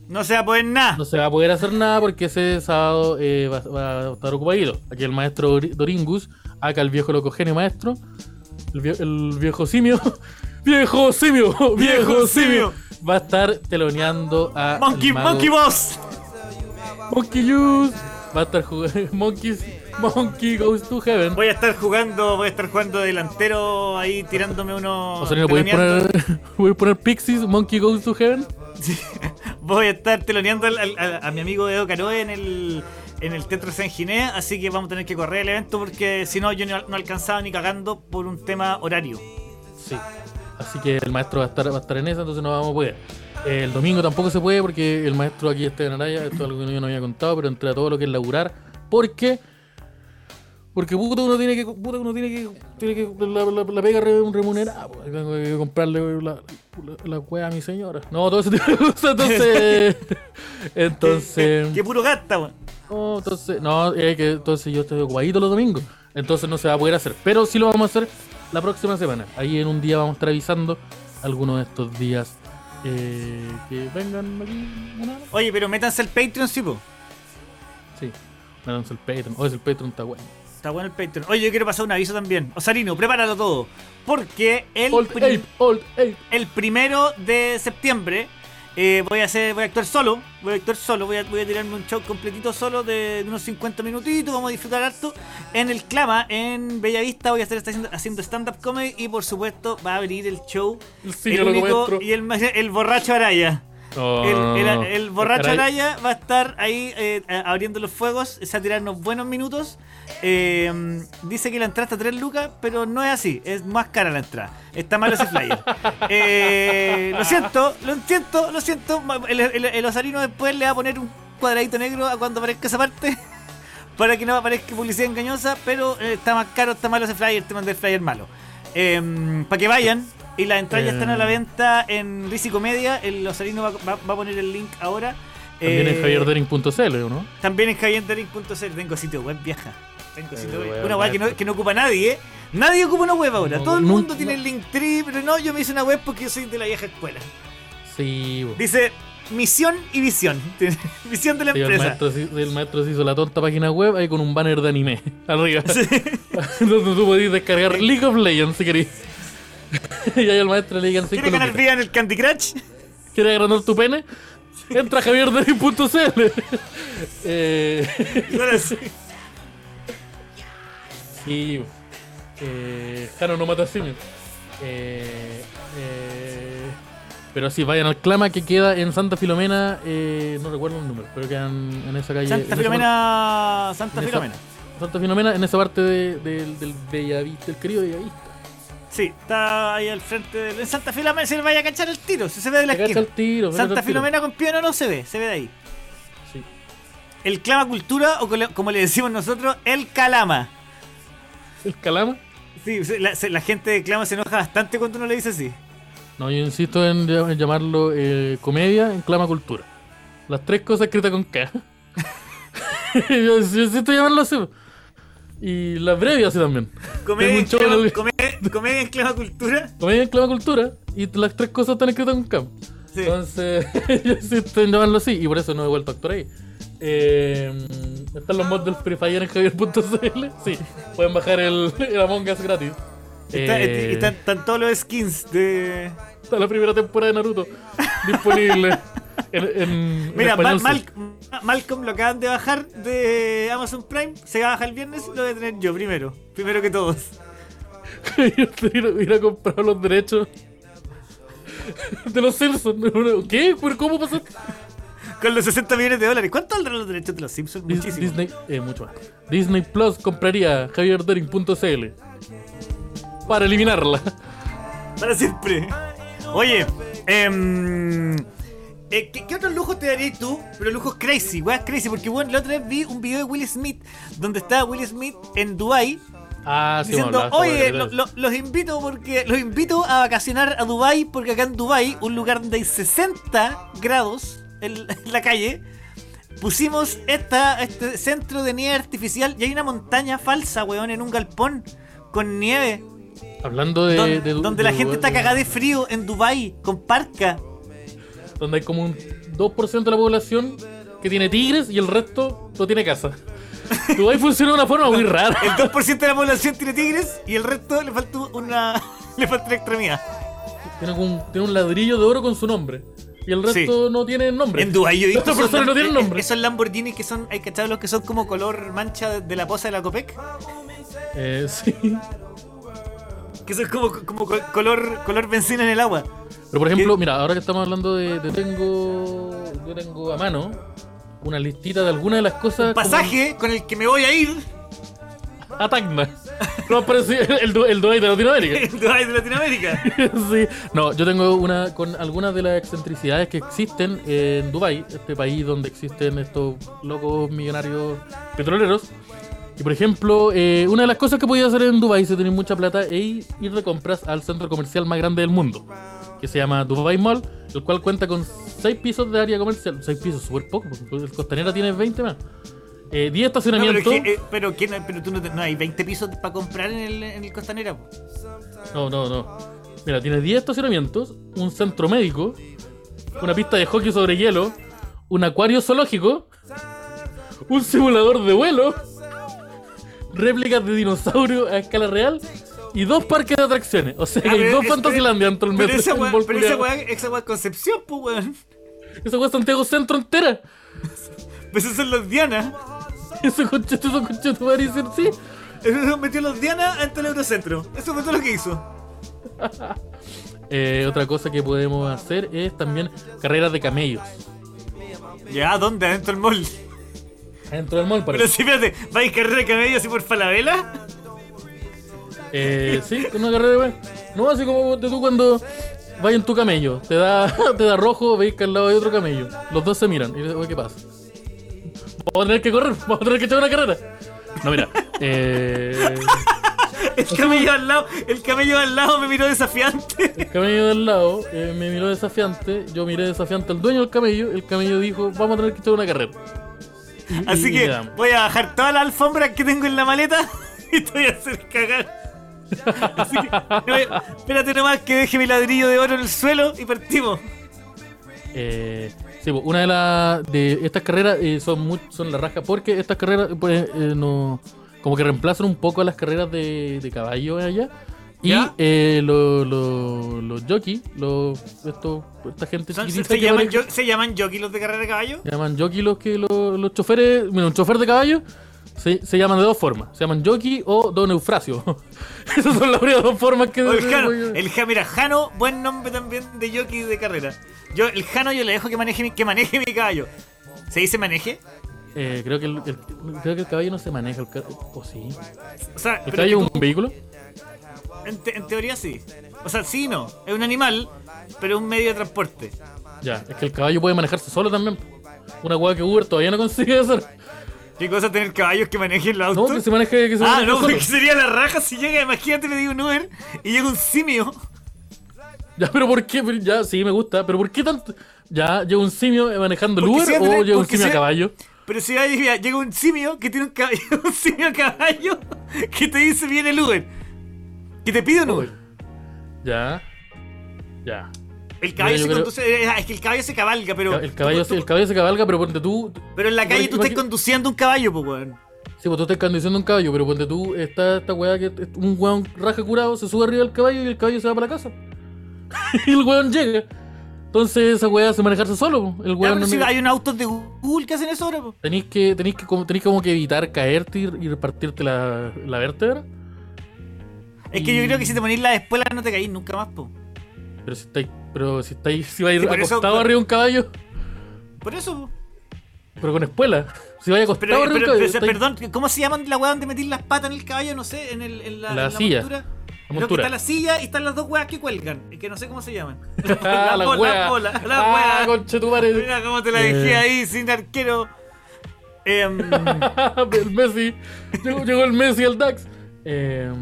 No se va a poder nada. no se va a poder hacer nada porque ese sábado eh, va, va a estar ocupadito. Aquí el maestro Dori- Doringus, acá el viejo locogene maestro, el, vie- el viejo simio, viejo simio, viejo simio, va a estar teloneando a Monkey, Monkey Boss. Monkey Juice, va a estar jugando Monkeys, Monkey Goes to Heaven. Voy a estar jugando, voy a estar jugando delantero ahí tirándome unos. O sea, ¿no podéis teloneando. poner, ¿podéis poner Pixies, Monkey Goes to Heaven? Sí. Voy a estar teloneando a, mi amigo Edo Caroe en el en el Teatro San Ginés, así que vamos a tener que correr el evento porque si no yo no, no alcanzaba ni cagando por un tema horario. Sí. Así que el maestro va a estar, va a estar en esa, entonces no vamos a poder. Eh, El domingo tampoco se puede porque el maestro aquí está en Araya, esto es algo que yo no había contado, pero entre todo lo que es laburar, porque porque puta uno tiene que puta uno tiene que tiene que la, la, la pega re- remunerada, pues, tengo que comprarle la, la, la a mi señora. No, todo ese tipo de cosas, entonces entonces Que puro gasta, weón. no, entonces, no, es que entonces yo estoy ocupadito los domingos. Entonces no se va a poder hacer. Pero sí lo vamos a hacer la próxima semana. Ahí en un día vamos a estar avisando algunos de estos días eh, que vengan aquí. Oye, pero métanse al Patreon, sí, po. Sí, métanse el Patreon. Oye, el Patreon está bueno. Está bueno el Patreon. Oye, yo quiero pasar un aviso también. Osarino, prepáralo todo. Porque el, Old prim- Ape, Old Ape. el primero de septiembre eh, voy a hacer, voy a actuar solo. Voy a actuar solo. Voy a, voy a tirarme un show completito solo de, de unos 50 minutitos. Vamos a disfrutar harto. En el Clama, en Bellavista, voy a estar haciendo, haciendo stand-up comedy. Y por supuesto, va a abrir el show. El El, único y el, el borracho Araya. No, El, borracho. Araya va a estar ahí eh, abriendo los fuegos, es a tirarnos buenos minutos. Eh, dice que la entrada está a 3 lucas, pero no es así, es más cara la entrada. Está malo ese flyer. Eh, lo siento, lo siento, lo siento. El, osarino después le va a poner un cuadradito negro a cuando aparezca esa parte. Para que no aparezca publicidad engañosa, pero eh, está más caro, está malo ese flyer, te mandé el flyer malo. para que vayan, Y las entradas están a la Eh. venta en Risi Comedia. El Osarino va, va- va a poner el link ahora. También Eh, en javierdering.cl, ¿o ¿no? También en javierdaring.cl. Tengo sitio web viaja. Tengo sitio Eh, web. web, Una weá que no, web. que no ocupa nadie, ¿eh? Nadie ocupa una web ahora. No, Todo el no, mundo no. tiene el Linktree, pero no, yo me hice una web porque yo soy de la vieja escuela. Sí, bo. Dice misión y visión. visión de la Sí, el, empresa. maestro, el maestro se hizo la tonta página web ahí con un banner de anime arriba. Donde tú podías descargar League of Legends si querés. y ahí el maestro le digan 5 ¿Quieres ganar vida en el Candy Crush? ¿Quieres agrandar tu pene? Entra a javierdering.cl. eh, y. Eh, Jano no mata simios. Eh, eh, pero sí, vayan al clama que queda en Santa Filomena. eh, no recuerdo el número, pero quedan en esa calle. Santa esa Filomena. Santa esa- Filomena. Santa Filomena, en esa parte de- del, del Bellavista, del querido Bellavista. Sí, está ahí al frente de. En Santa Filomena se le vaya a cachar el tiro. Si se ve de la Se esquina. el tiro. Santa el tiro. Filomena con piano no se ve, se ve de ahí. Sí. El Clama Cultura, o como le decimos nosotros, el Calama. ¿El Calama? Sí, la, gente de Clama se enoja bastante cuando uno le dice así. No, yo insisto en llamarlo eh, comedia en clama cultura. Las tres cosas escritas con K. yo, yo insisto en llamarlo así. Y las breves así también. Comedia, en en Clama, comedia- comedia en Clama Cultura. Comedia en clama cultura y las tres cosas están escritas con K. Sí. Entonces, yo insisto en llamarlo así y por eso no he vuelto a actuar ahí. Eh, están los mods del Free Fire en javier.cl. Sí, pueden bajar el, el Among Us gratis. Está- Eh, y están, están todos los skins de. Está la primera temporada de Naruto disponible en, en- en Mira, español, Mal- sí. Mal- Malcolm lo acaban de bajar de Amazon Prime. Se va a bajar el viernes y lo voy a tener yo primero. Primero que todos. ir, a- ir a comprar los derechos de los Simpsons. ¿Qué? ¿Pero cómo pasó? Con los 60 millones de dólares. ¿Cuánto valdrán los derechos de los Simpsons? Muchísimo. Disney, eh, mucho más. Disney Plus compraría javierdering.cl para eliminarla. Para siempre. Oye, em, eh, ¿qué, qué otros lujos te darías tú? Pero lujos crazy, weas crazy. Porque bueno, la otra vez vi un video de Will Smith donde estaba Will Smith en Dubai Ah, sí, diciendo, oye, bueno, lo- lo- los invito porque los invito a vacacionar a Dubai porque acá en Dubai, un lugar donde hay 60 grados en, en la calle, pusimos esta, este centro de nieve artificial y hay una montaña falsa, weón, en un galpón con nieve. Hablando de. Donde, de- donde de- la gente está cagada de frío en Dubai con parca. Donde hay como un 2% de la población que tiene tigres y el resto no tiene casa. Dubái funciona de una forma muy rara. El 2% de la población tiene tigres y el resto le falta una le falta una extremidad. Tiene, un, tiene un ladrillo de oro con su nombre. Y el Sí. resto no tiene nombre. En Dubai yo he visto personas no tienen eh, nombre. Esos Lamborghini que son, hay cachado los que son como color mancha de, la poza de la Copec, Eh, sí. Que son como, como co- color color benzina en el agua. Pero por ejemplo, ¿Qué? mira, ahora que estamos hablando de, de tengo. Yo tengo a mano una listita de algunas de las cosas. como- Pasaje con el que me voy a ir A Tacna. No parece el, Du- el Dubai de Latinoamérica. en Dubai de Latinoamérica. sí. No, yo tengo una con algunas de las excentricidades que existen en Dubai, este país donde existen estos locos millonarios petroleros. Y por ejemplo, eh, una de las cosas que podía hacer en Dubai si tenéis mucha plata es ir de compras al centro comercial más grande del mundo, que se llama Dubai Mall, el cual cuenta con 6 pisos de área comercial. 6 pisos, súper poco, porque el Costanera tiene 20 más. Eh, 10 No, pero, estacionamientos. es que, eh, pero, ¿quién- pero tú no, te- no hay 20 pisos para comprar en el, en el Costanera. po. No, no, no. Mira, tiene 10 estacionamientos, un centro médico, una pista de hockey sobre hielo, un acuario zoológico, un simulador de vuelo, réplicas de dinosaurios a escala real y dos parques de atracciones. O sea que Ah, hay pero dos es- Fantasylandia dentro del Pero metro. esa weá, es Concepción, pues weón. Esa weá es Santiago Centro entera. Pues esos son los Diana. Ese conchete, esos conchetos, madre, dicen, sí. Eso metió los Diana ante el Eurocentro. Eso fue todo lo que hizo. Eh, otra cosa que podemos hacer es también carreras de camellos. Ya, ¿dónde? Adentro del mall. Dentro del mall, Pero parece. si, espérate, ¿vais carrera de camello así por Falabella? Eh, sí, con una carrera de. No, así como tú cuando vas en tu camello, te da, te da rojo, veis que al lado hay otro camello. Los dos se miran y dices, oye, ¿qué pasa? Vamos a tener que correr, vamos a tener que echar una carrera. No, mira, eh, El camello al lado, el camello al lado me miró desafiante. El camello del lado eh, me miró desafiante, yo miré desafiante al dueño del camello, el camello dijo, vamos a tener que echar una carrera. Así que voy a bajar todas las alfombras que tengo en la maleta y te voy a hacer cagar. Así que, no, espérate nomás que deje mi ladrillo de oro en el suelo y partimos. Eh, sí, pues, una de las de estas carreras eh, son muy, son la raja porque estas carreras pues eh, no como que reemplazan un poco a las carreras de, de caballo allá y ¿Ya? eh, lo- lo- los jockeys, los estos esta gente se, se que llaman, jo- se llaman jockey los de carrera de caballo. se llaman jockey los que los, los choferes, mira, un chofer de caballo se, se llaman de dos formas, se llaman jockey o don Eufrasio. Esas son las únicas dos formas que O el Jano, el mira, Jano, buen nombre también de jockey de carrera. Yo, el Jano yo le dejo que maneje mi, que maneje mi caballo. ¿Se dice maneje? Eh, creo, que el, el- creo que el caballo no se maneja, el o sí. O sea, ¿El caballo es tú- un vehículo? En, te- en teoría sí. O sea, sí y no. Es un animal, pero es un medio de transporte. Ya, es que el caballo puede manejarse solo también. Una hueá que Uber todavía no consigue hacer. ¿Qué cosa tener caballos que manejen los No, autos? que se maneje, que se Ah, no, porque sería la raja si llega, imagínate, me digo un Uber y llega un simio. Ya, pero ¿por qué? Ya, sí, me gusta. Pero ¿por qué tanto? Ya, llega un simio manejando el Uber o llega un simio si a caballo. Pero si llega un simio que tiene un caballo, un simio a caballo que te dice viene el Uber. Que te pide un Uber. Ya. Ya. El caballo se creo- conduce, eh, es que el caballo se cabalga, pero. El caballo, se- el caballo se cabalga, pero ponte tú. Pero en la calle tú estás conduciendo un caballo, pues, weón. Sí, pues tú estás conduciendo un caballo, pero ponte tú, está esta weá que un weón raja curado, se sube arriba del caballo y el caballo se va para la casa. y el weón llega. Entonces esa weá hace manejarse solo. El weón pero no si hay unos autos de Google que hacen eso ahora. Tenéis que, tenéis que, como, tenéis como que evitar caerte y, y repartirte la, la vértebra. Es que yo creo que si te ponís la espuela no te caís nunca más, po. Pero si estáis, pero si estáis, si vais Sí, eso- acostado arriba de un caballo, Por eso, po. pero con espuela. Si vais acostado Pero, arriba de un caballo, pero, perdón, ¿cómo se llaman la weá donde metís las patas en el caballo? No sé, en, el, en la, La en silla. montura. La Creo que está la silla y están las dos weas que cuelgan. Es que no sé cómo se llaman. Ah, la bola, la ah, wea. conchetumare. Mira cómo te la dejé Eh. ahí sin arquero. Em, el Messi. Llegó, llegó el Messi al DAX. Eh,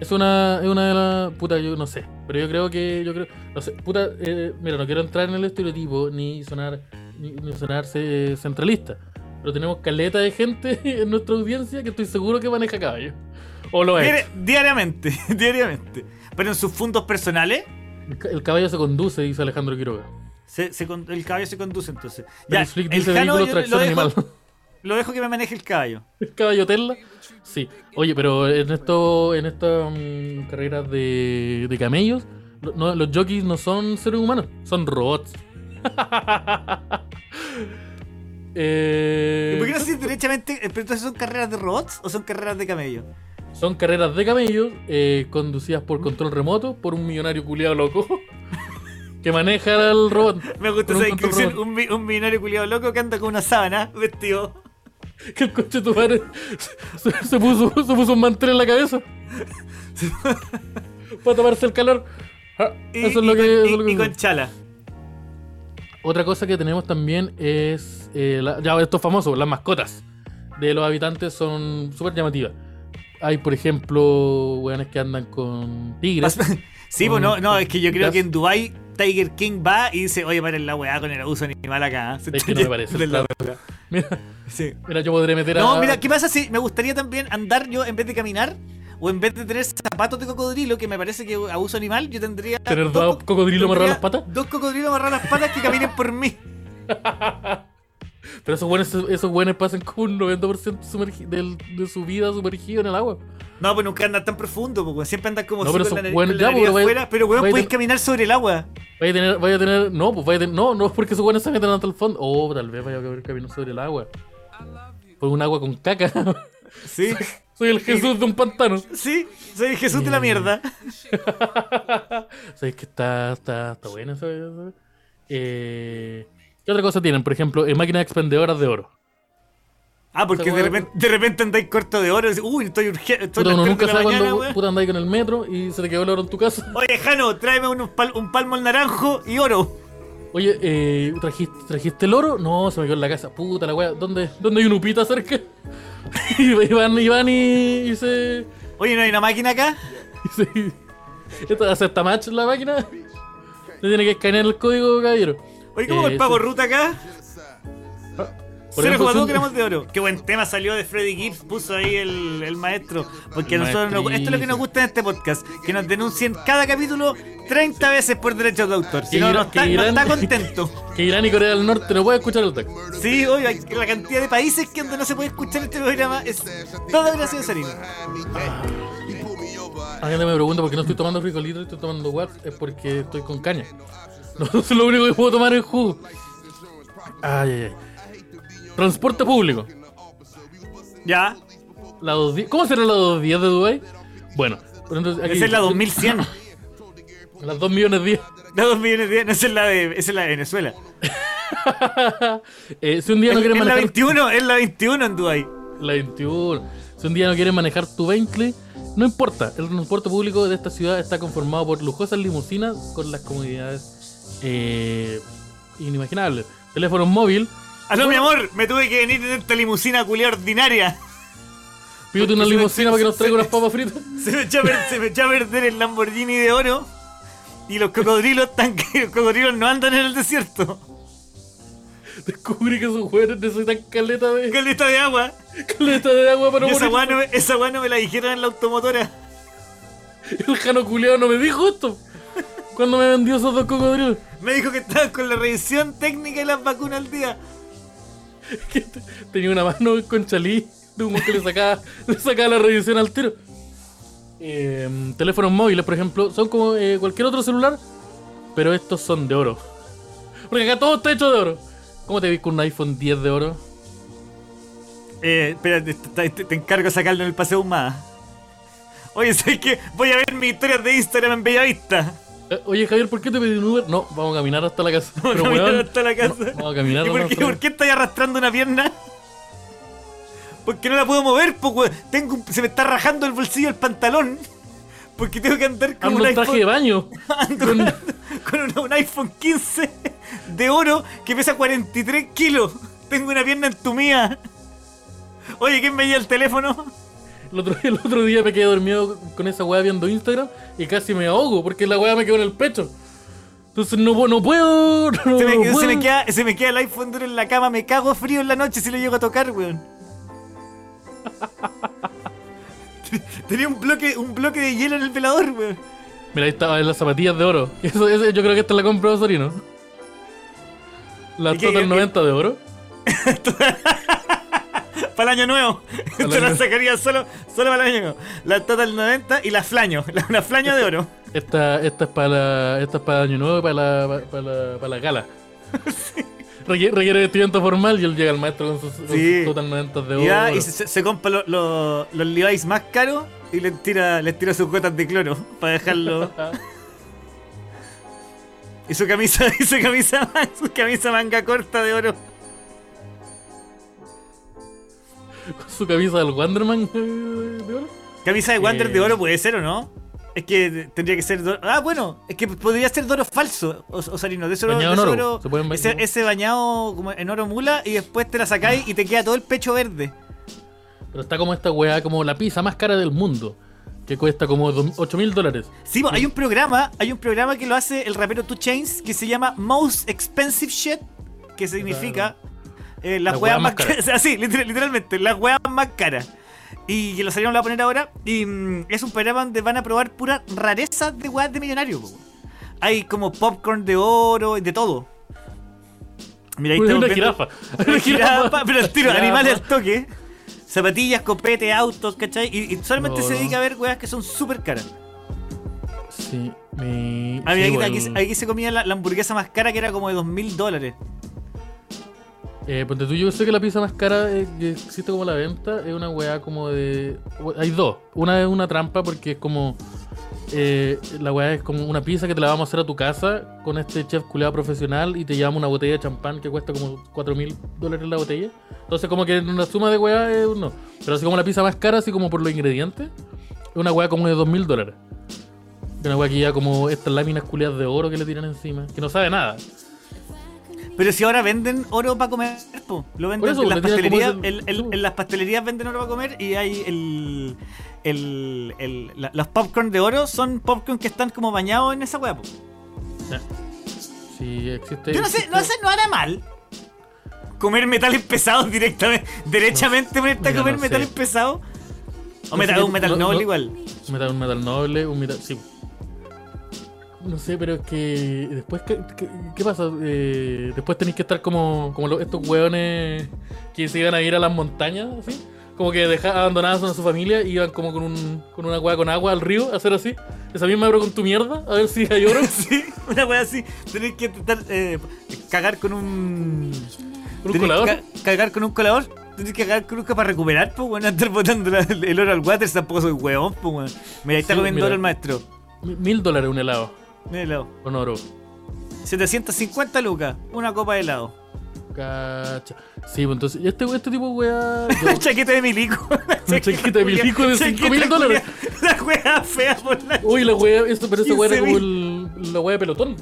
es una, es una de las. Puta, yo no sé. Pero yo creo que. Yo creo. No sé. Puta, eh, mira, no quiero entrar en el estereotipo ni sonar. Ni, ni sonarse centralista. Pero tenemos caleta de gente en nuestra audiencia que estoy seguro que maneja caballo. O lo es. diari- diariamente, diariamente. Pero en sus fundos personales, El, ca- el caballo se conduce, dice Alejandro Quiroga. se- se con- el caballo se conduce entonces. Ya, Flick el dice Jano vehículo tracción animal. Lo dejo que me maneje el caballo. ¿El caballo Tesla? Sí. Oye, pero en esto, en estas mm, carreras de, de camellos, no, los jockeys no son seres humanos, son robots. Eh, ¿Y por qué no se derechamente? eh, ¿Pero entonces son carreras de robots o son carreras de camellos? Son carreras de camellos eh, conducidas por control remoto por un millonario culiado loco que maneja al robot. Me gusta esa descripción. Un, mi- un binario culiado loco que anda con una sábana vestido. Que el coche tu madre se, se puso, se puso un mantel en la cabeza para tomarse el calor. Ah, Y, eso es lo que. con, eso es y- lo que y con chala. Otra cosa que tenemos también es. eh, la- ya, esto es famoso, las mascotas de los habitantes son súper llamativas. Hay, por ejemplo, weones que andan con tigres. Sí, pues no, no, es que yo creo gas. que en Dubai Tiger King va y dice, oye, paren la weá con el abuso animal acá. ¿eh? Se Es que no me parece. claro. Mira, Sí. mira, yo podré meter a. No, mira, ¿qué pasa si me gustaría también andar yo en vez de caminar? O en vez de tener zapatos de cocodrilo, que me parece que abuso animal, yo tendría. Tener dos co- cocodrilos amarrados a las patas. Dos cocodrilos amarrados a las patas que caminen por mí. Pero esos buenos, esos buenos pasan como un 90% sumergi- del- de su vida sumergido en el agua. No, pues nunca andan tan profundo, pues siempre andan como No, pero con la, con ya, la pero vaya- afuera, pero weón, tener- caminar sobre el agua. Vaya a tener, vaya a tener, no, pues vaya a tener, no, no es porque esos buenos se meten hasta el fondo. Oh, tal vez vaya a haber camino sobre el agua. Por un agua con caca. Sí, Soy el Jesús de un pantano. sí, soy Jesús de la mierda. Sabes que está, está, está buena esa. esa- Eh, ¿Qué otra cosa tienen? Por ejemplo, eh, máquinas expendedoras de oro. Ah, porque de repente, de repente andáis corto de oro y decís, uy, estoy urgente, estoy Puta, uno nunca sabe mañana, cuando puta andáis con el metro y se te quedó el oro en tu casa. Oye, Jano, tráeme un, pal- un palmo al naranjo y oro. Oye, eh, ¿trajiste, ¿trajiste el oro? No, se me quedó en la casa. Puta la wea, ¿dónde, dónde hay un upita cerca? y van, y van y, y se. Oye, ¿no hay una máquina acá? Sí. ¿Esto acepta match la máquina? Se tiene que escanear el código, caballero. Oye, ¿cómo Eh, el pago ruta acá? Por ejemplo, 0,2 si- gramos de oro. Qué buen tema salió de Freddy Gibbs, puso ahí el, el maestro. Porque a El nosotros nos- esto es lo que nos gusta en este podcast: que nos denuncien cada capítulo 30 veces por derechos de autor. Si no, no Irán- está, que no Irán- está contento. Que Irán y Corea del Norte no pueden escuchar el tag. Sí, oye, hay- la cantidad de países que donde no se puede escuchar este programa es todo gracias a Sarino. La gente me pregunta por qué no estoy tomando frijolito y estoy tomando what. Es porque estoy con caña. No es lo único que puedo tomar es jugo. Ay, ay, ay. Transporte público. Ya, La 210 ¿Cómo será la 210 de Dubai? Bueno, entonces aquí- esa es la 2100. Las 2 millones 10. La 2 millones de no, esa es la de, esa es la de Venezuela. Eh, si un día no es, quieres es la manejar 21, es la 21 en Dubai. la 21, si un día no quieres manejar tu Bentley, no importa. El transporte público de esta ciudad está conformado por lujosas limusinas con las comodidades eh, inimaginables. Teléfono móvil. Aló, mi amor, me tuve que venir en esta limusina culia ordinaria. Pídete una limusina para que nos traiga unas papas fritas. Se me, echó a per- se me echó a perder el Lamborghini de oro. Y los cocodrilos están que los cocodrilos no andan en el desierto. Descubrí que esos jugadores necesitan caleta de, Caleta de agua. caleta de agua para esa morir. weá no, me- esa weá no me la dijeron en la automotora. El Jano culiao no me dijo esto. Cuando me vendió esos dos cocodrilos. Me dijo que estaban con la revisión técnica y las vacunas al día. que te- tenía una mano con chalí de un que le sacaba, le sacaba la revisión al tiro. Eh, teléfonos móviles, por ejemplo, son como eh, cualquier otro celular, pero estos son de oro. Porque acá todo está hecho de oro. ¿Cómo te vi con un iPhone 10 de oro? Eh, espérate, te, te- te encargo de sacarlo en el paseo humada. Oye, ¿sabes qué? Voy a ver mis historias de Instagram en Bellavista. Eh, Oye Javier, ¿por qué te pedí un Uber? No, vamos a caminar hasta la casa. Vamos a caminar weón, hasta la casa. no, vamos a caminar ¿Y por qué, por qué estáis arrastrando una pierna? Porque no la puedo mover, tengo un- se me está rajando el bolsillo del pantalón. Porque tengo que andar con Ando un en traje de iPhone, baño. ando con- con un, un iPhone 15 de oro que pesa 43 kilos. Tengo una pierna entumida. Oye, ¿quién me lleva el teléfono? El otro, el otro día me quedé dormido con esa weá viendo Instagram y casi me ahogo porque la weá me quedó en el pecho. Entonces no, no puedo. No, Se me, no se puedo. me queda, se me queda el iPhone duro en la cama, me cago frío en la noche si lo llego a tocar, weón. Tenía un bloque, un bloque de hielo en el velador, weón. Mira, ahí estaba en las zapatillas de oro. Eso, eso yo creo que esta la compró Sorino. La ¿Y qué- Total qué- 90 de oro. Para el año nuevo. el Esto la año- sacaría solo, solo para el año nuevo. La Total 90 y la Flaño. La, una Flaño de oro. Esta, esta es para la, esta es para Año Nuevo y para la, para la, para la gala. Requiere, requiere vestimenta formal y él llega al maestro con sus, con Sí. sus Total 90 de oro. Y, ya, y se, se compra lo- lo- los Levi's más caros y les tira, les tira sus gotas de cloro para dejarlo. y su camisa, y su camisa, su camisa manga corta de oro. Con su camisa del Wanderman eh, de oro. Camisa de Wander Eh. de oro puede ser o no? Es que tendría que ser. Ah, bueno, es que podría ser de oro falso, o, Osarino. De ese oro, Bañado de en oro. ese, ese bañado como en oro mula y después te la sacáis y te queda todo el pecho verde. Pero está como esta weá, como la pizza más cara del mundo. Que cuesta como 8 mil dólares. Sí, po, hay un programa, hay un programa que lo hace el rapero Two Chains que se llama Most Expensive Shit, que significa eh, las Las weas weas más caras. Así, liter- literalmente, las weas más caras. Y que lo salieron a poner ahora. Y mm, es un programa donde van a probar puras rarezas de weas de millonarios. Hay como popcorn de oro y de todo. Mira, ahí Una estamos viendo- jirafa. Una Una jirafa, pero al tiro, animales al toque. Zapatillas, copete, autos, ¿cachai? Y, y solamente se dedica a ver weas que son súper caras. Sí, me. A mí sí, aquí, igual. aquí- aquí se comía la, la hamburguesa más cara que era como de dos mil dólares. Eh, ponte tú, yo sé que la pizza más cara eh, que existe como la venta es una weá como de. Hay dos. Una es una trampa porque es como. eh, la weá es como una pizza que te la vamos a hacer a tu casa con este chef culeado profesional y te llevamos una botella de champán que cuesta como 4 mil dólares la botella. Entonces, como que en una suma de weá es no. Pero así como la pizza más cara, así como por los ingredientes, es una weá como de 2 mil dólares. Una weá que ya como estas láminas culeadas de oro que le tiran encima, que no sabe nada. Pero si ahora venden oro para comer, po. lo venden eso, en las tiran como pastelerías. en- las pastelerías venden oro para comer y hay el, el, el- la- los popcorn de oro son popcorn que están como bañados en esa po. Sí, existe. Yo no sé, no sé, no hará mal. Comer metales pesados directamente, derechamente ponerte a comer no metales pesados. O metal, un metal no- noble no- igual. Metal, un metal noble, un metal. Sí. No sé, pero es que. Después, ¿qué, qué, qué pasa? Eh, después tenéis que estar como, como los- estos hueones que se iban a ir a las montañas, así. Como que deja, abandonadas a su familia y iban como con, un, con una hueá con agua al río a hacer así. Esa misma abro con tu mierda, a ver si hay oro. Sí, una wea así. Tenés que intentar eh, cagar con un. ¿Con un colador? ca- cagar con un colador. Tenés que cagar con un para recuperar, pues, weón. Andar botando la- el oro al water tampoco soy huevón, pues, weón. Mira, ahí está Sí, comiendo oro el maestro. Mi- Mil dólares un helado. Míralo. Con oro. 750 lucas, una copa de helado. Cacha. Sí, pues entonces, este, este tipo de weá. yo- chaqueta de milico. Una chaqueta de milico de chaqueta 5.000 dólares. La wea fea por la. Uy, la wea, esto, pero esa wea era como 15.000. el, la wea de pelotón.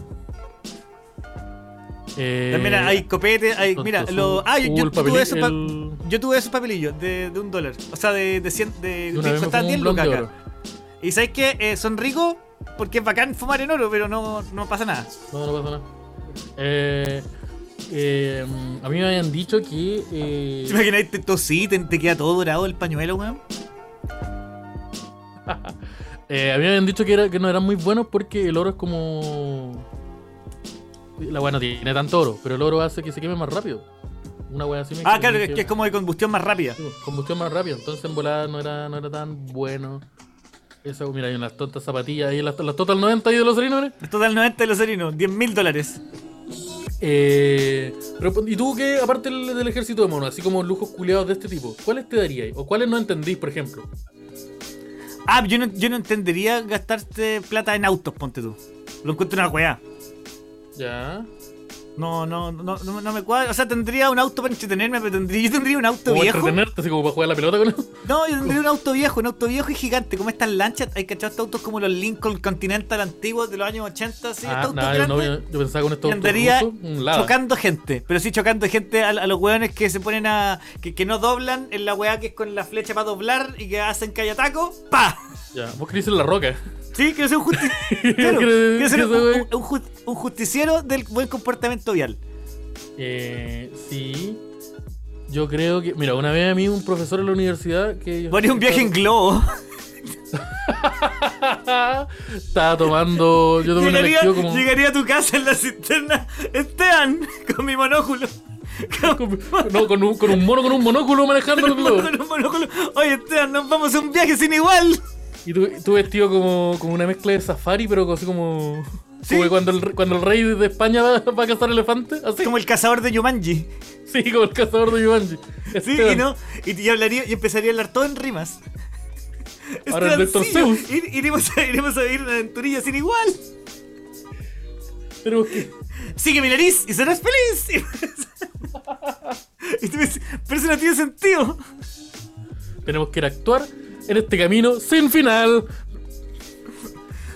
Eh, También hay copete, hay. Mira, lo. Ah, yo, yo tuve esos pa- el- yo tuve esos papelillos de, de un dólar. O sea, de, de 100. De, de costaban fumé 10 un blond lucas de acá. Y sabes que eh, son ricos porque es bacán fumar en oro, pero no, no pasa nada. No, no pasa nada. Eh, eh, a mí me habían dicho que. eh, ¿Te imaginas te tosí, te, te queda todo dorado el pañuelo, weón? eh, a mí me habían dicho que, era, que no eran muy buenos porque el oro es como. La wea no tiene tanto oro, pero el oro hace que se queme más rápido. Una wea así me Ah, claro, es que es como de combustión más rápida. Sí, combustión más rápida, entonces en volada no era, no era tan bueno. Esa, mira, hay unas tontas zapatillas ahí, las, las Total 90 ahí de los orinos, El total 90 de los serinos, 10 mil dólares. Eh, pero, ¿Y tú qué, aparte del, del ejército de monos, así como lujos culiados de este tipo, cuáles te daríais? ¿O cuáles no entendís, por ejemplo? Ah, yo no, yo no entendería gastarte plata en autos, ponte tú. Lo encuentro una weá. Ya. No, no, no, no, no me cuadra. O sea, tendría un auto para entretenerme, pero tendría, yo tendría un auto Como viejo. entretenerte, así como para jugar a la pelota con él. No, yo tendría un auto viejo, un auto viejo y gigante, como estas lanchas. Hay cachado estos autos como los Lincoln Continental antiguos de los años 80, así, ah, estos autos no, yo, pensaba con estos autos rusos, un lava. chocando gente, pero sí chocando gente a, a los weones que se ponen a. Que, que no doblan en la weá que es con la flecha para doblar y que hacen que haya taco. ¡Pa! Ya, vos querés ser la roca. Sí, quiero ser un justiciero. quiero ser un, un- un ju- un justiciero del buen comportamiento vial. Eh, sí. Yo creo que. Mira, una vez a mí un profesor en la universidad que. Ponía un viaje en globo. Estaba tomando. Yo tomé Llegaría, lección como. llegaría a tu casa en la cisterna. Esteban, con mi monóculo. Con, No, con un, con un mono con un monóculo manejando el globo. con un monóculo. Oye, Esteban, nos vamos a un viaje sin igual. Y tú, tú vestido como, como una mezcla de safari, pero así como. Sí. Como cuando el, cuando el rey de España va, va a cazar elefantes. Así. Como el cazador de Yumanji. Sí, como el cazador de Yumanji. Sí, y no. Y, y hablaría y empezaría a hablar todo en rimas. Ahora el Seuss. ir- iremos, a, iremos a vivir una aventurilla sin igual. Pero que. Sigue mi nariz y serás feliz. Y tú me dices, pero eso no tiene sentido. Tenemos que ir a actuar en este camino sin final.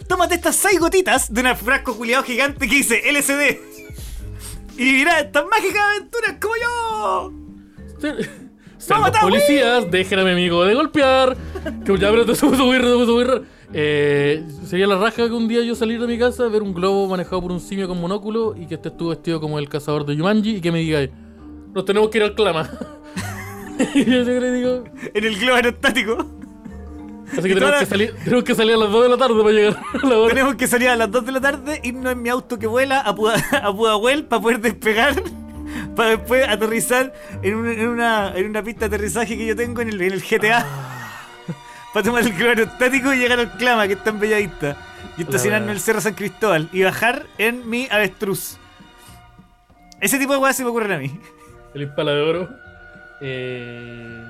Tómate estas seis gotitas de un frasco culiado gigante que dice LSD. Y vivirás estas mágicas aventuras como yo. Sean ¡Vamos, los policías, dejen a mi amigo de golpear. Que ya, pero te subo, subir, subir, subir. Eh, sería la raja que un día yo salir de mi casa, ver un globo manejado por un simio con monóculo y que este estuvo vestido como el cazador de Yumanji y que me diga, nos tenemos que ir al clama. y yo le digo, En el globo aerostático. Así que tenemos que, salir, tenemos que salir a las 2 de la tarde para llegar a la hora. Tenemos que salir a las 2 de la tarde, irnos en mi auto que vuela a, Puda- a Pudahuel para poder despegar. Para después aterrizar en, un- en una, en una pista de aterrizaje que yo tengo en el, en el GTA. para tomar el globo aerostático y llegar al clama que está en Bellavista. Y estacionarnos en el Cerro San Cristóbal. Y bajar en mi avestruz. Ese tipo de cosas se me ocurren a mí. El impala de oro. Eh,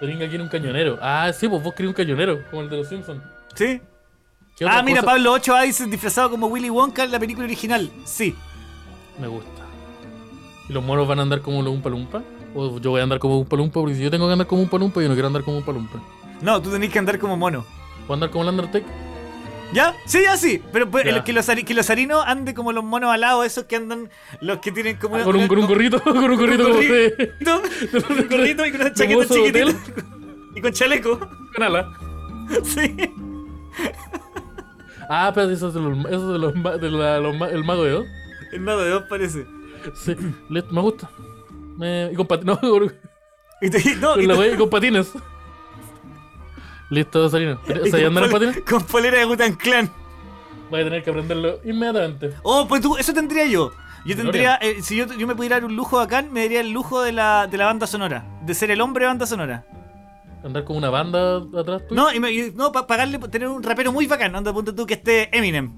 Doringa quiere un cañonero. Ah, sí, pues vos querés un cañonero, como el de los Simpsons. ¿Sí? ¿Qué otra Ah, mira, cosa? Pablo 8 dice disfrazado como Willy Wonka en la película original. Sí. Me gusta. ¿Y los monos van a andar como los Umpa Lumpa? ¿O yo voy a andar como Umpa Lumpa? Porque si yo tengo que andar como Umpa Lumpa, yo no quiero andar como Umpa Lumpa. No, tú tenés que andar como mono. ¿Puedo andar como el Undertake? ¿Ya? Sí, ya sí. Pero pues, Ya. que, los, que los harinos ande como los monos alados, esos que andan, los que tienen como... Ah, con, un, con un gorrito, con un gorrito como con un gorrito y con una chaqueta chiquitita. Y con chaleco. Con ala. Sí. Ah, pero eso es de los, eso es de los, de la- los el mago de Oz. El mago de dos parece. Sí, me gusta. Me- y con patines. No, con, Y te- no, y la te- wea- y con patines. Listo, Sarina. y ¿Sabías andar en patines? con polera de Gutan Clan. Voy a tener que aprenderlo inmediatamente. Oh, pues tú, eso tendría yo. Yo tendría, eh, si yo, yo me pudiera dar un lujo bacán, me daría el lujo de la, de la banda sonora. De ser el hombre de banda sonora. Andar con una banda atrás tuyo. No, y me- y- no, pa- pagarle, tener un rapero muy bacán, anda, ponte tú que esté Eminem.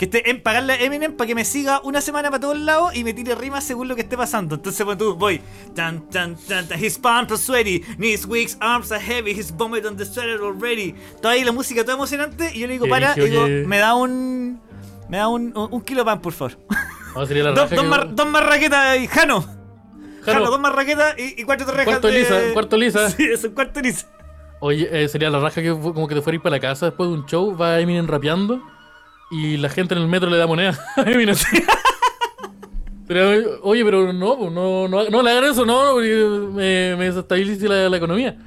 Que esté en pagarle a Eminem para que me siga una semana para todos lados y me tire rimas según lo que esté pasando. Entonces, ponte tú, voy. Tan, tan, tan, tan, his palms are sweaty, knees weak, arms are heavy, his vomit on the sweater already. Toda ahí la música toda emocionante y yo le digo, para, y digo, que- me da un. Me da un, un, un kilo de pan, por favor. No, sería la dos, dos, que- mar- dos más raquetas y Jano. Jano, Jano. dos más raquetas y, y cuatro torrejas Cuarto de... lisa, cuarto lisa. Sí, es un cuarto lisa. Oye, eh, sería la raja que como que te fuera a ir para la casa después de un show, va Eminem rapeando y la gente en el metro le da moneda. Sería, oye, pero no, no, no, no le hagan eso, no, porque me, me desestabiliza la, economía.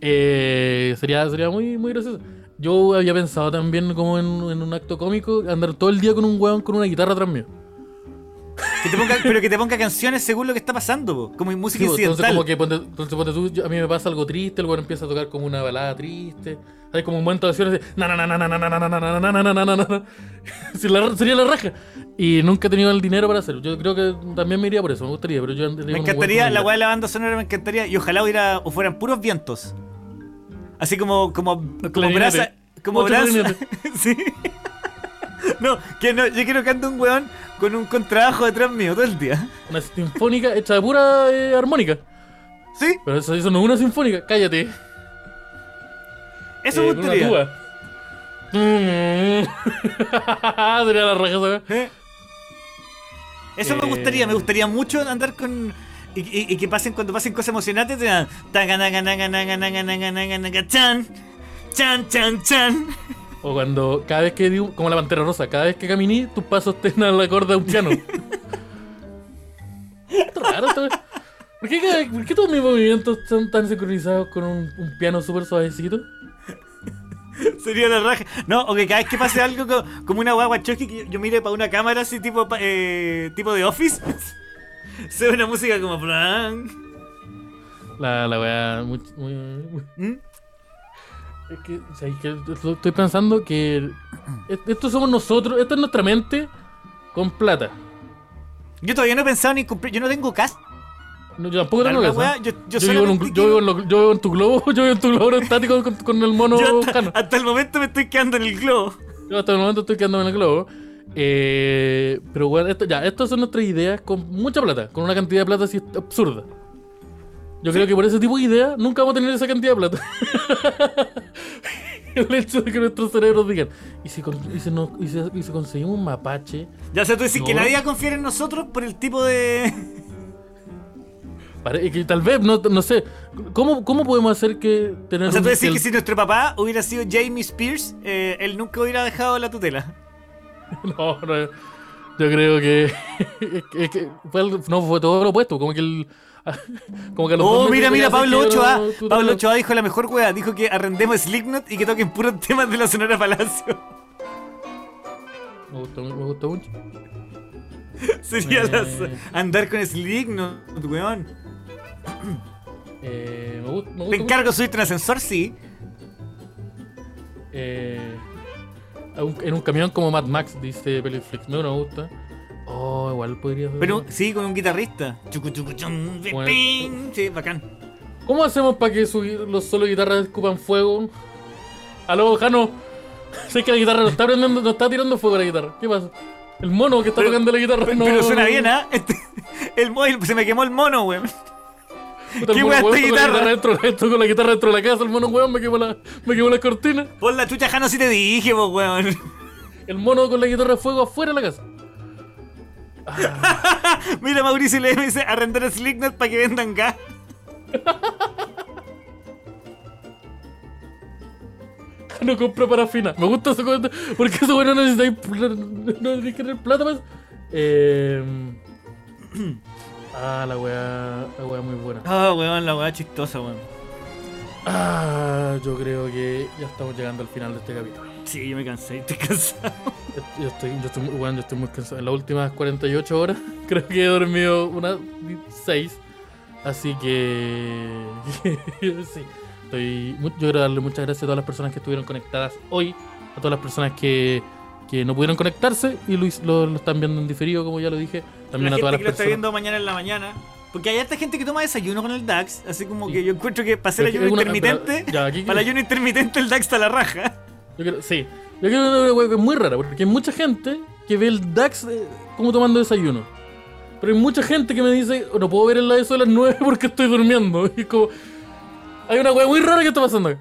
Eh, sería, sería muy, muy gracioso. Yo había pensado también como en, un acto cómico andar todo el día con un hueón con una guitarra atrás mío. Que te ponga, pero que te ponga canciones según lo que está pasando, po, como música Sí, pues, entonces incidental. como que ponte, entonces ponte tú, yo- a mí me pasa algo triste, el weón empieza a tocar como una balada triste. Hay como un momento de acción así, na na na na na na na na na na na na na Sería la raja. Y nunca he tenido el dinero para hacerlo. Yo creo que también me iría por eso, me gustaría, pero yo Me encantaría, la weá de la banda sonora me encantaría. Y ojalá hubiera, o fueran puros vientos. Así como, como, como brasa. Como brasa. sí. No, que no, yo quiero que ande un weón con un contrabajo detrás mío todo el día. Una sinfónica hecha de pura eh, armónica. Sí, Pero eso, eso no es una sinfónica, cállate. eso Eh, me con una gustaría. tuba. Sería la raja. ¿Eh? Eso me gustaría, me gustaría mucho andar con. Y, y- y que pasen cuando pasen cosas emocionantes, te dan. taganaganaganaganaganaganaga, Chan, chan, chan, chan. O cuando cada vez que di un- como la pantera rosa, cada vez que caminé, tus pasos estén al acorde de un piano. Raro. ¿Por qué, por qué todos mis movimientos son tan sincronizados con un, un piano súper suavecito? Sería la raja. No, o que cada vez que pase algo co- como una guagua choque, que yo, yo mire para una cámara así tipo eh, tipo de office. Se ve una música como plan. La, la weá. Muy, muy- muy- ¿Mm? Es que. Esto- Estoy pensando que. est- Esto somos nosotros, esta es nuestra mente con plata. Yo todavía no he pensado ni comprar. Yo no tengo casa. No, yo tampoco tengo casa. yo, yo, Yo, vivo en un- solamente yo vivo en quiero- lo- yo vivo en tu globo, yo vivo en tu globo estático con, con el mono yo hasta, el momento me estoy quedando en el globo. Yo hasta el momento estoy quedándome en el globo. Eh, pero bueno, esto, ya, estas son nuestras ideas con mucha plata, con una cantidad de plata así absurda. Yo creo que por ese tipo de ideas nunca vamos a tener esa cantidad de plata. el hecho de que nuestros cerebros digan, ¿y si, y si nos- y si- y si conseguimos un mapache? Ya o sea, tú decís que No. nadie va a confiar en nosotros por el tipo de. Pare- que tal vez, no, no sé, ¿cómo, ¿cómo podemos hacer que tener O sea, tú decís el- que si nuestro papá hubiera sido Jamie Spears, eh, él nunca hubiera dejado la tutela. No, no, yo creo que, es que- es que fue el- no fue todo lo opuesto, como que el como que los Oh, mira, mira, Pablo Ochoa. Pablo Ochoa dijo la mejor wea. Dijo que arrendemos Slipknot y que toquen puros temas de la Sonora Palacio. Me gustó, me gustó mucho. Sería Eh. las- andar con Slipknot, weón. Eh, me, Te encargo subirte un ascensor, sí. Eh, en un camión como Mad Max, dice Peliflix. Me, me gusta. Oh, igual podría ser. Pero sí, con un guitarrista. Chucu, chucu, chum, pi, Bueno. pin. Sí, bacán. ¿Cómo hacemos para que su- los solos de guitarra escupan fuego? Aló, Jano. Sé que la guitarra no está prendiendo, no está tirando fuego la guitarra. ¿Qué pasa? El mono que está Pero- tocando la guitarra. Pero, no, pero suena bien, ¿ah? Este- el móvil, se me quemó el mono, weón. El ¿Qué weón, esta la guitarra? dentro, esto con la guitarra dentro de la casa. El mono, weón, me quemó la, me quemó la cortina. Por la chucha, Jano, sí te dije, weón. El mono con la guitarra de fuego afuera de la casa. Mira, Mauricio le dice arrendar a Slipknot para que vendan gas. No compra parafina. Me gusta comentario. Porque eso bueno no necesitáis no necesitáis tener plata más. Eh... Ah, la weá. La weá muy buena. Ah, weón, la weá chistosa, weón. Ah, yo creo que ya estamos llegando al final de este capítulo. Sí, yo me cansé, estoy cansado. Yo estoy, yo estoy, muy- bueno, yo estoy muy cansado. En las últimas 48 horas creo que he dormido unas 6. Así que... sí. Estoy, yo quiero darle muchas gracias a todas las personas que estuvieron conectadas hoy. A todas las personas que, que no pudieron conectarse y lo, hiz- lo- lo están viendo en diferido, como ya lo dije. También la a todas gente las que lo está personas... viendo mañana en la mañana. Porque hay harta gente que toma desayuno con el DAX, así como que yo encuentro que para hacer ayuno una- intermitente, pero- ya, para el ayuno intermitente el DAX está a la raja. Yo creo, sí. Yo creo que es muy rara, porque hay mucha gente que ve el DAX eh, como tomando desayuno. Pero hay mucha gente que me dice, "Oh, no puedo ver el eso a las 9 porque estoy durmiendo. Y es como, hay una hueá muy rara que está pasando.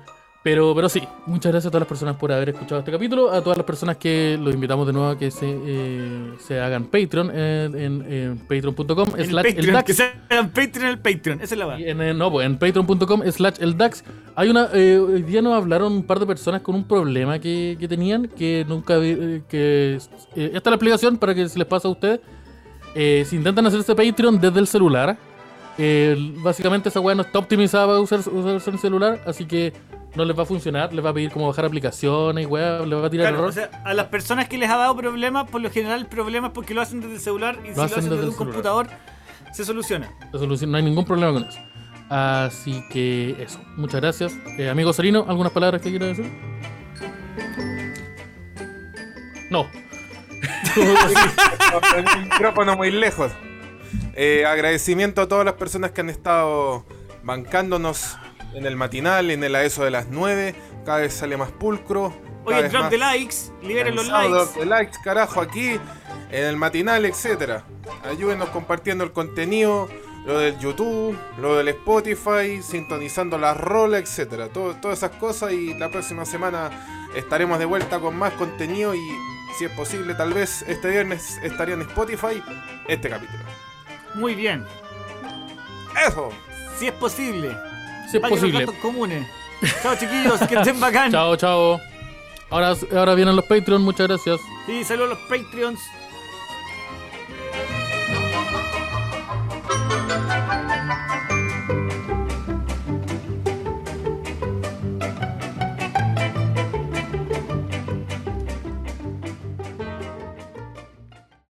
Pero, pero sí, muchas gracias a todas las personas por haber escuchado este capítulo. A todas las personas que los invitamos de nuevo a que se, eh, se hagan Patreon en, en- en patreon.com el slash el DAX. que se hagan Patreon en el Patreon, esa es la verdad. en, no, pues en patreon.com slash el DAX. Hay una. eh, hoy día nos hablaron un par de personas con un problema que, que tenían. Que nunca eh, que eh, Esta es la explicación para que se les pase a ustedes. Si intentan hacerse Patreon desde el celular, básicamente esa weá no está optimizada para usar, usarse en el celular. Así que no les va a funcionar. Les va a pedir como bajar aplicaciones y weá. Les va a tirar Claro, error. o sea, a las personas que les ha dado problemas, por lo general el problema es porque lo hacen desde el celular y si lo hacen hacen desde un celular. computador, se soluciona. La solución, no hay ningún problema con eso. Así que eso. Muchas gracias. Eh, amigo Sarino, ¿algunas palabras que quiera decir? No. El micrófono muy lejos. Eh, agradecimiento a todas las personas que han estado bancándonos en el matinal, en el AESO de las 9. Cada vez sale más pulcro. Oye, vez drop más de likes, liberen los likes. drop de likes, carajo, aquí, en el matinal, etcétera. Ayúdenos compartiendo el contenido, lo del YouTube, lo del Spotify, sintonizando la rola, etcétera. Todo- todas esas cosas y la próxima semana estaremos de vuelta con más contenido y si es posible, tal vez este viernes estaría en Spotify este capítulo. Muy bien. ¡Eso! Si es posible. Si es los posible. comunes. Chao chiquillos, que estén bacán. Chao, chao. Ahora, ahora vienen los Patreon, muchas gracias. Sí, saludos a los Patreons.